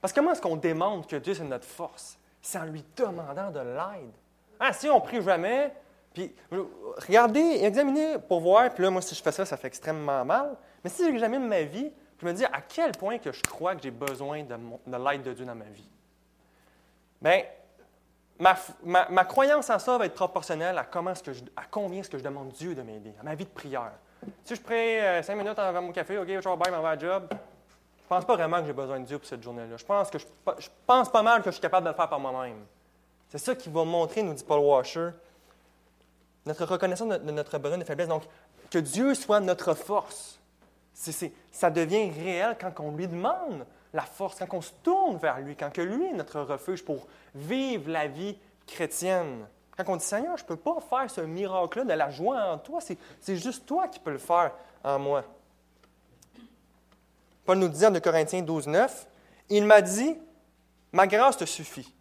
Parce que comment est-ce qu'on démontre que Dieu, c'est notre force? C'est en lui demandant de l'aide. Ah, si on prie jamais, puis regardez, examinez pour voir, puis là, moi, si je fais ça, ça fait extrêmement mal. Mais si j'examine ma vie, je me dis à quel point que je crois que j'ai besoin de, l'aide de Dieu dans ma vie. Bien, ma, ma, croyance en ça va être proportionnelle à, comment -ce que à combien est-ce que je demande Dieu de m'aider, à ma vie de prière. Si je prie euh, cinq minutes avant mon café, OK, je vais bye, m'en vais job, pense pas vraiment que j'ai besoin de Dieu pour cette journée-là. Je pense, que je, je, pense pas mal que je suis capable de le faire par moi-même. C'est ça qui va montrer, nous dit Paul Washer, notre reconnaissance de notre besoin de faiblesse. Donc, que Dieu soit notre force. ça devient réel quand on lui demande la force, quand on se tourne vers lui, quand que lui est notre refuge pour vivre la vie chrétienne. Quand on dit Seigneur, je ne peux pas faire ce miracle-là de la joie en toi, c'est juste toi qui peux le faire en moi. Paul nous dit en 2 Corinthiens 12, 9, Il m'a dit, ma grâce te suffit,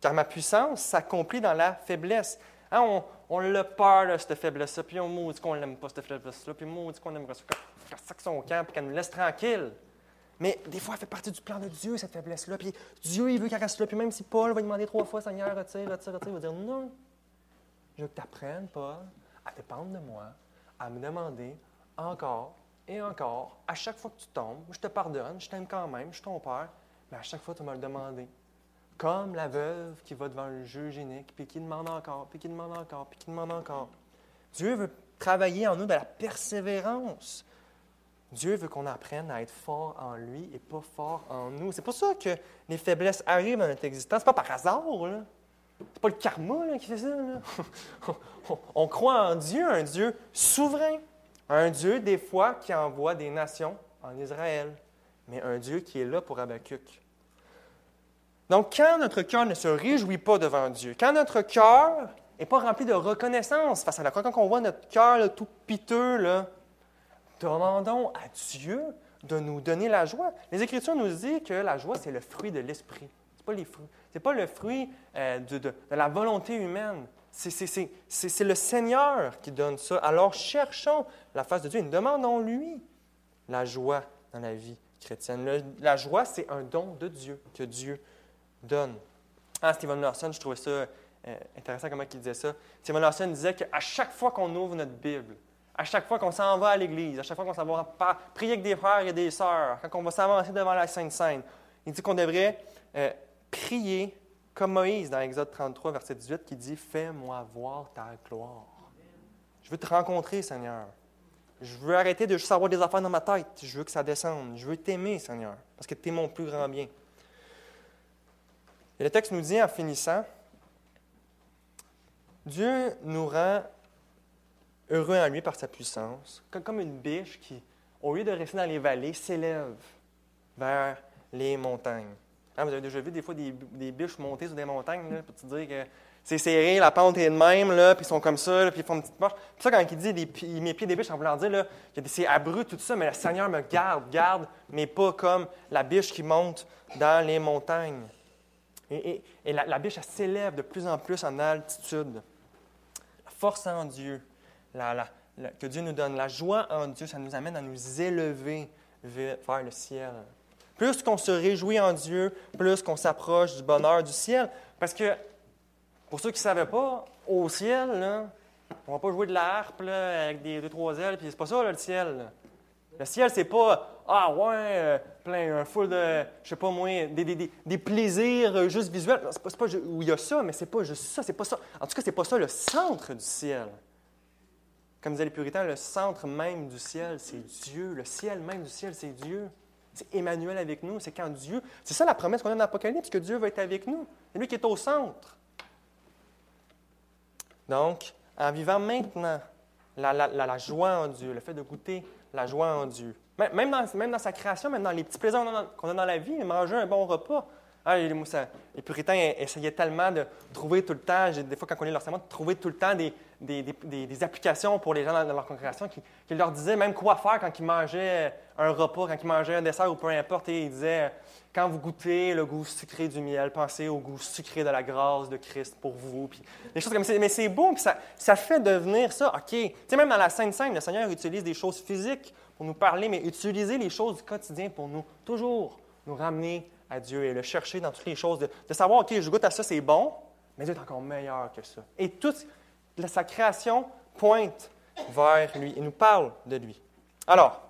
car ma puissance s'accomplit dans la faiblesse. Hein, on, on l'a peur de cette faiblesse-là, puis on dit qu'on n'aime pas cette faiblesse-là, puis on dit qu'on aimerait ça, qu'elle sac son camp, puis qu'elle nous laisse tranquille. Mais des fois, elle fait partie du plan de Dieu, cette faiblesse-là. Puis Dieu, il veut qu'elle reste là. Puis même si Paul va demander trois fois, Seigneur, retire, retire, retire, il va dire non. Je veux que tu apprennes, Paul, à dépendre de moi, à me demander encore et encore, à chaque fois que tu tombes, je te pardonne, je t'aime quand même, je suis ton père, mais à chaque fois, tu me le demander. Comme la veuve qui va devant le juge unique, puis qui demande encore, puis qui demande encore, puis qui demande encore. Dieu veut travailler en nous de la persévérance. Dieu veut qu'on apprenne à être fort en lui et pas fort en nous. C'est pour ça que les faiblesses arrivent dans notre existence. Ce pas par hasard. Ce n'est pas le karma qui fait ça. On croit en Dieu, un Dieu souverain. Un Dieu, des fois, qui envoie des nations en Israël. Mais un Dieu qui est là pour Habakkuk. Donc, quand notre cœur ne se réjouit pas devant Dieu, quand notre cœur n'est pas rempli de reconnaissance face à la croix, quand on voit notre cœur tout piteux, demandons à Dieu de nous donner la joie. Les Écritures nous disent que la joie, c'est le fruit de l'esprit. Ce n'est pas, pas le fruit euh, de, la volonté humaine. C'est le Seigneur qui donne ça. Alors cherchons la face de Dieu et demandons-lui la joie dans la vie chrétienne. la joie, c'est un don de Dieu que Dieu donne. Ah, Stephen Larson, je trouvais ça euh, intéressant comment il disait ça. Stephen Larson disait qu'à chaque fois qu'on ouvre notre Bible, à chaque fois qu'on s'en va à l'Église, à chaque fois qu'on s'en va prier avec des frères et des sœurs, quand on va s'avancer devant la Sainte Seine, il dit qu'on devrait euh, prier comme Moïse dans Exode 33, verset 18, qui dit Fais-moi voir ta gloire. Je veux te rencontrer, Seigneur. Je veux arrêter de juste avoir des affaires dans ma tête. Je veux que ça descende. Je veux t'aimer, Seigneur, parce que tu es mon plus grand bien. Et le texte nous dit en finissant, Dieu nous rend heureux en lui par sa puissance, comme une biche qui, au lieu de rester dans les vallées, s'élève vers les montagnes. Hein, vous avez déjà vu des fois des, biches monter sur des montagnes, là, pour te dire que c'est serré, la pente est de même, là, puis ils sont comme ça, puis ils font une petite marche. Puis ça, quand il dit les, mes pieds des biches, en voulant dire là, que c'est abrupt, tout ça, mais le Seigneur me garde, garde, mais pas comme la biche qui monte dans les montagnes. Et, la, biche, elle s'élève de plus en plus en altitude. La force en Dieu, que Dieu nous donne, la joie en Dieu, ça nous amène à nous élever vers le ciel. Plus qu'on se réjouit en Dieu, plus qu'on s'approche du bonheur du ciel. Parce que, pour ceux qui ne savaient pas, au ciel, on ne va pas jouer de la harpe avec des deux, trois ailes, puis c'est pas ça le ciel. Le ciel, c'est pas ah ouais, euh, plein, un full de, je sais pas moi, des, plaisirs euh, juste visuels. C'est pas, pas où il y a ça, mais c'est pas juste ça, c'est pas ça. En tout cas, c'est pas ça le centre du ciel. Comme disaient les puritains, le centre même du ciel, c'est Dieu. Le ciel même du ciel, c'est Dieu. C'est Emmanuel avec nous. C'est quand Dieu. C'est ça la promesse qu'on a dans l'Apocalypse, que Dieu va être avec nous. C'est lui qui est au centre. Donc, en vivant maintenant la, joie en Dieu, le fait de goûter la joie en Dieu, même dans, même dans sa création, même dans les petits plaisirs qu'on a dans la vie, manger un bon repas, ah, les puritains essayaient tellement de trouver tout le temps, des fois quand on lit leur serment, de trouver tout le temps des, applications pour les gens dans, leur congrégation qui, leur disaient même quoi faire quand ils mangeaient un repas, quand ils mangeaient un dessert ou peu importe. Et ils disaient quand vous goûtez le goût sucré du miel, pensez au goût sucré de la grâce de Christ pour vous. Puis des choses comme ça. Mais c'est beau, puis ça, ça fait devenir ça. OK. Tu sais, même dans la Sainte Sainte, le Seigneur utilise des choses physiques pour nous parler, mais utiliser les choses du quotidien pour nous toujours nous ramener à Dieu et le chercher dans toutes les choses, de, savoir, OK, je goûte à ça, c'est bon, mais Dieu est encore meilleur que ça. Et toute sa création pointe vers lui et nous parle de lui. Alors,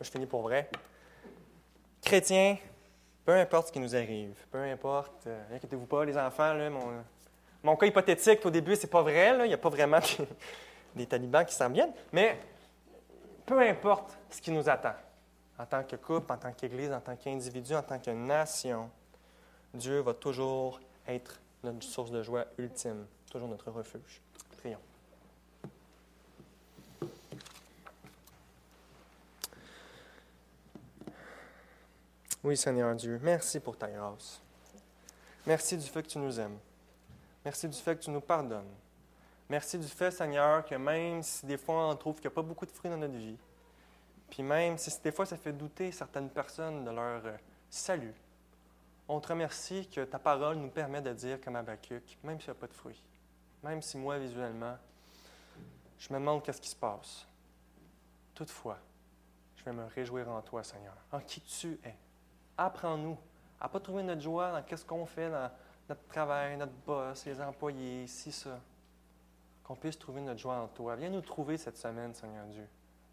je finis pour vrai. Chrétien, peu importe ce qui nous arrive, peu importe, euh, inquiétez-vous pas, les enfants, là, mon, mon, cas hypothétique au début, c'est pas vrai, il n'y a pas vraiment des talibans qui s'en viennent, mais peu importe ce qui nous attend, en tant que couple, en tant qu'Église, en tant qu'individu, en tant que nation, Dieu va toujours être notre source de joie ultime, toujours notre refuge. Prions. Oui, Seigneur Dieu, merci pour ta grâce. Merci du fait que tu nous aimes. Merci du fait que tu nous pardonnes. Merci du fait, Seigneur, que même si des fois on trouve qu'il n'y a pas beaucoup de fruits dans notre vie, puis même si des fois ça fait douter certaines personnes de leur euh, salut, on te remercie que ta parole nous permet de dire comme Abacuc, même s'il n'y a pas de fruits, même si moi, visuellement, je me demande qu'est-ce qui se passe. Toutefois, je vais me réjouir en toi, Seigneur, en qui tu es. Apprends-nous à ne pas trouver notre joie dans ce qu'on fait dans notre travail, notre boss, les employés, si ça. Qu'on puisse trouver notre joie en toi. Viens nous trouver cette semaine, Seigneur Dieu.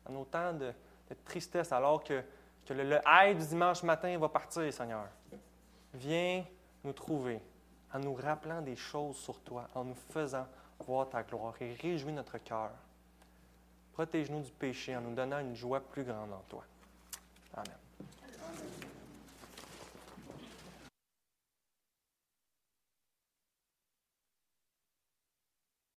En autant de, de tristesse alors que, le, le du dimanche matin va partir, Seigneur. Viens nous trouver en nous rappelant des choses sur toi, en nous faisant voir ta gloire et réjouis notre cœur. Protège-nous du péché en nous donnant une joie plus grande en toi. Amen.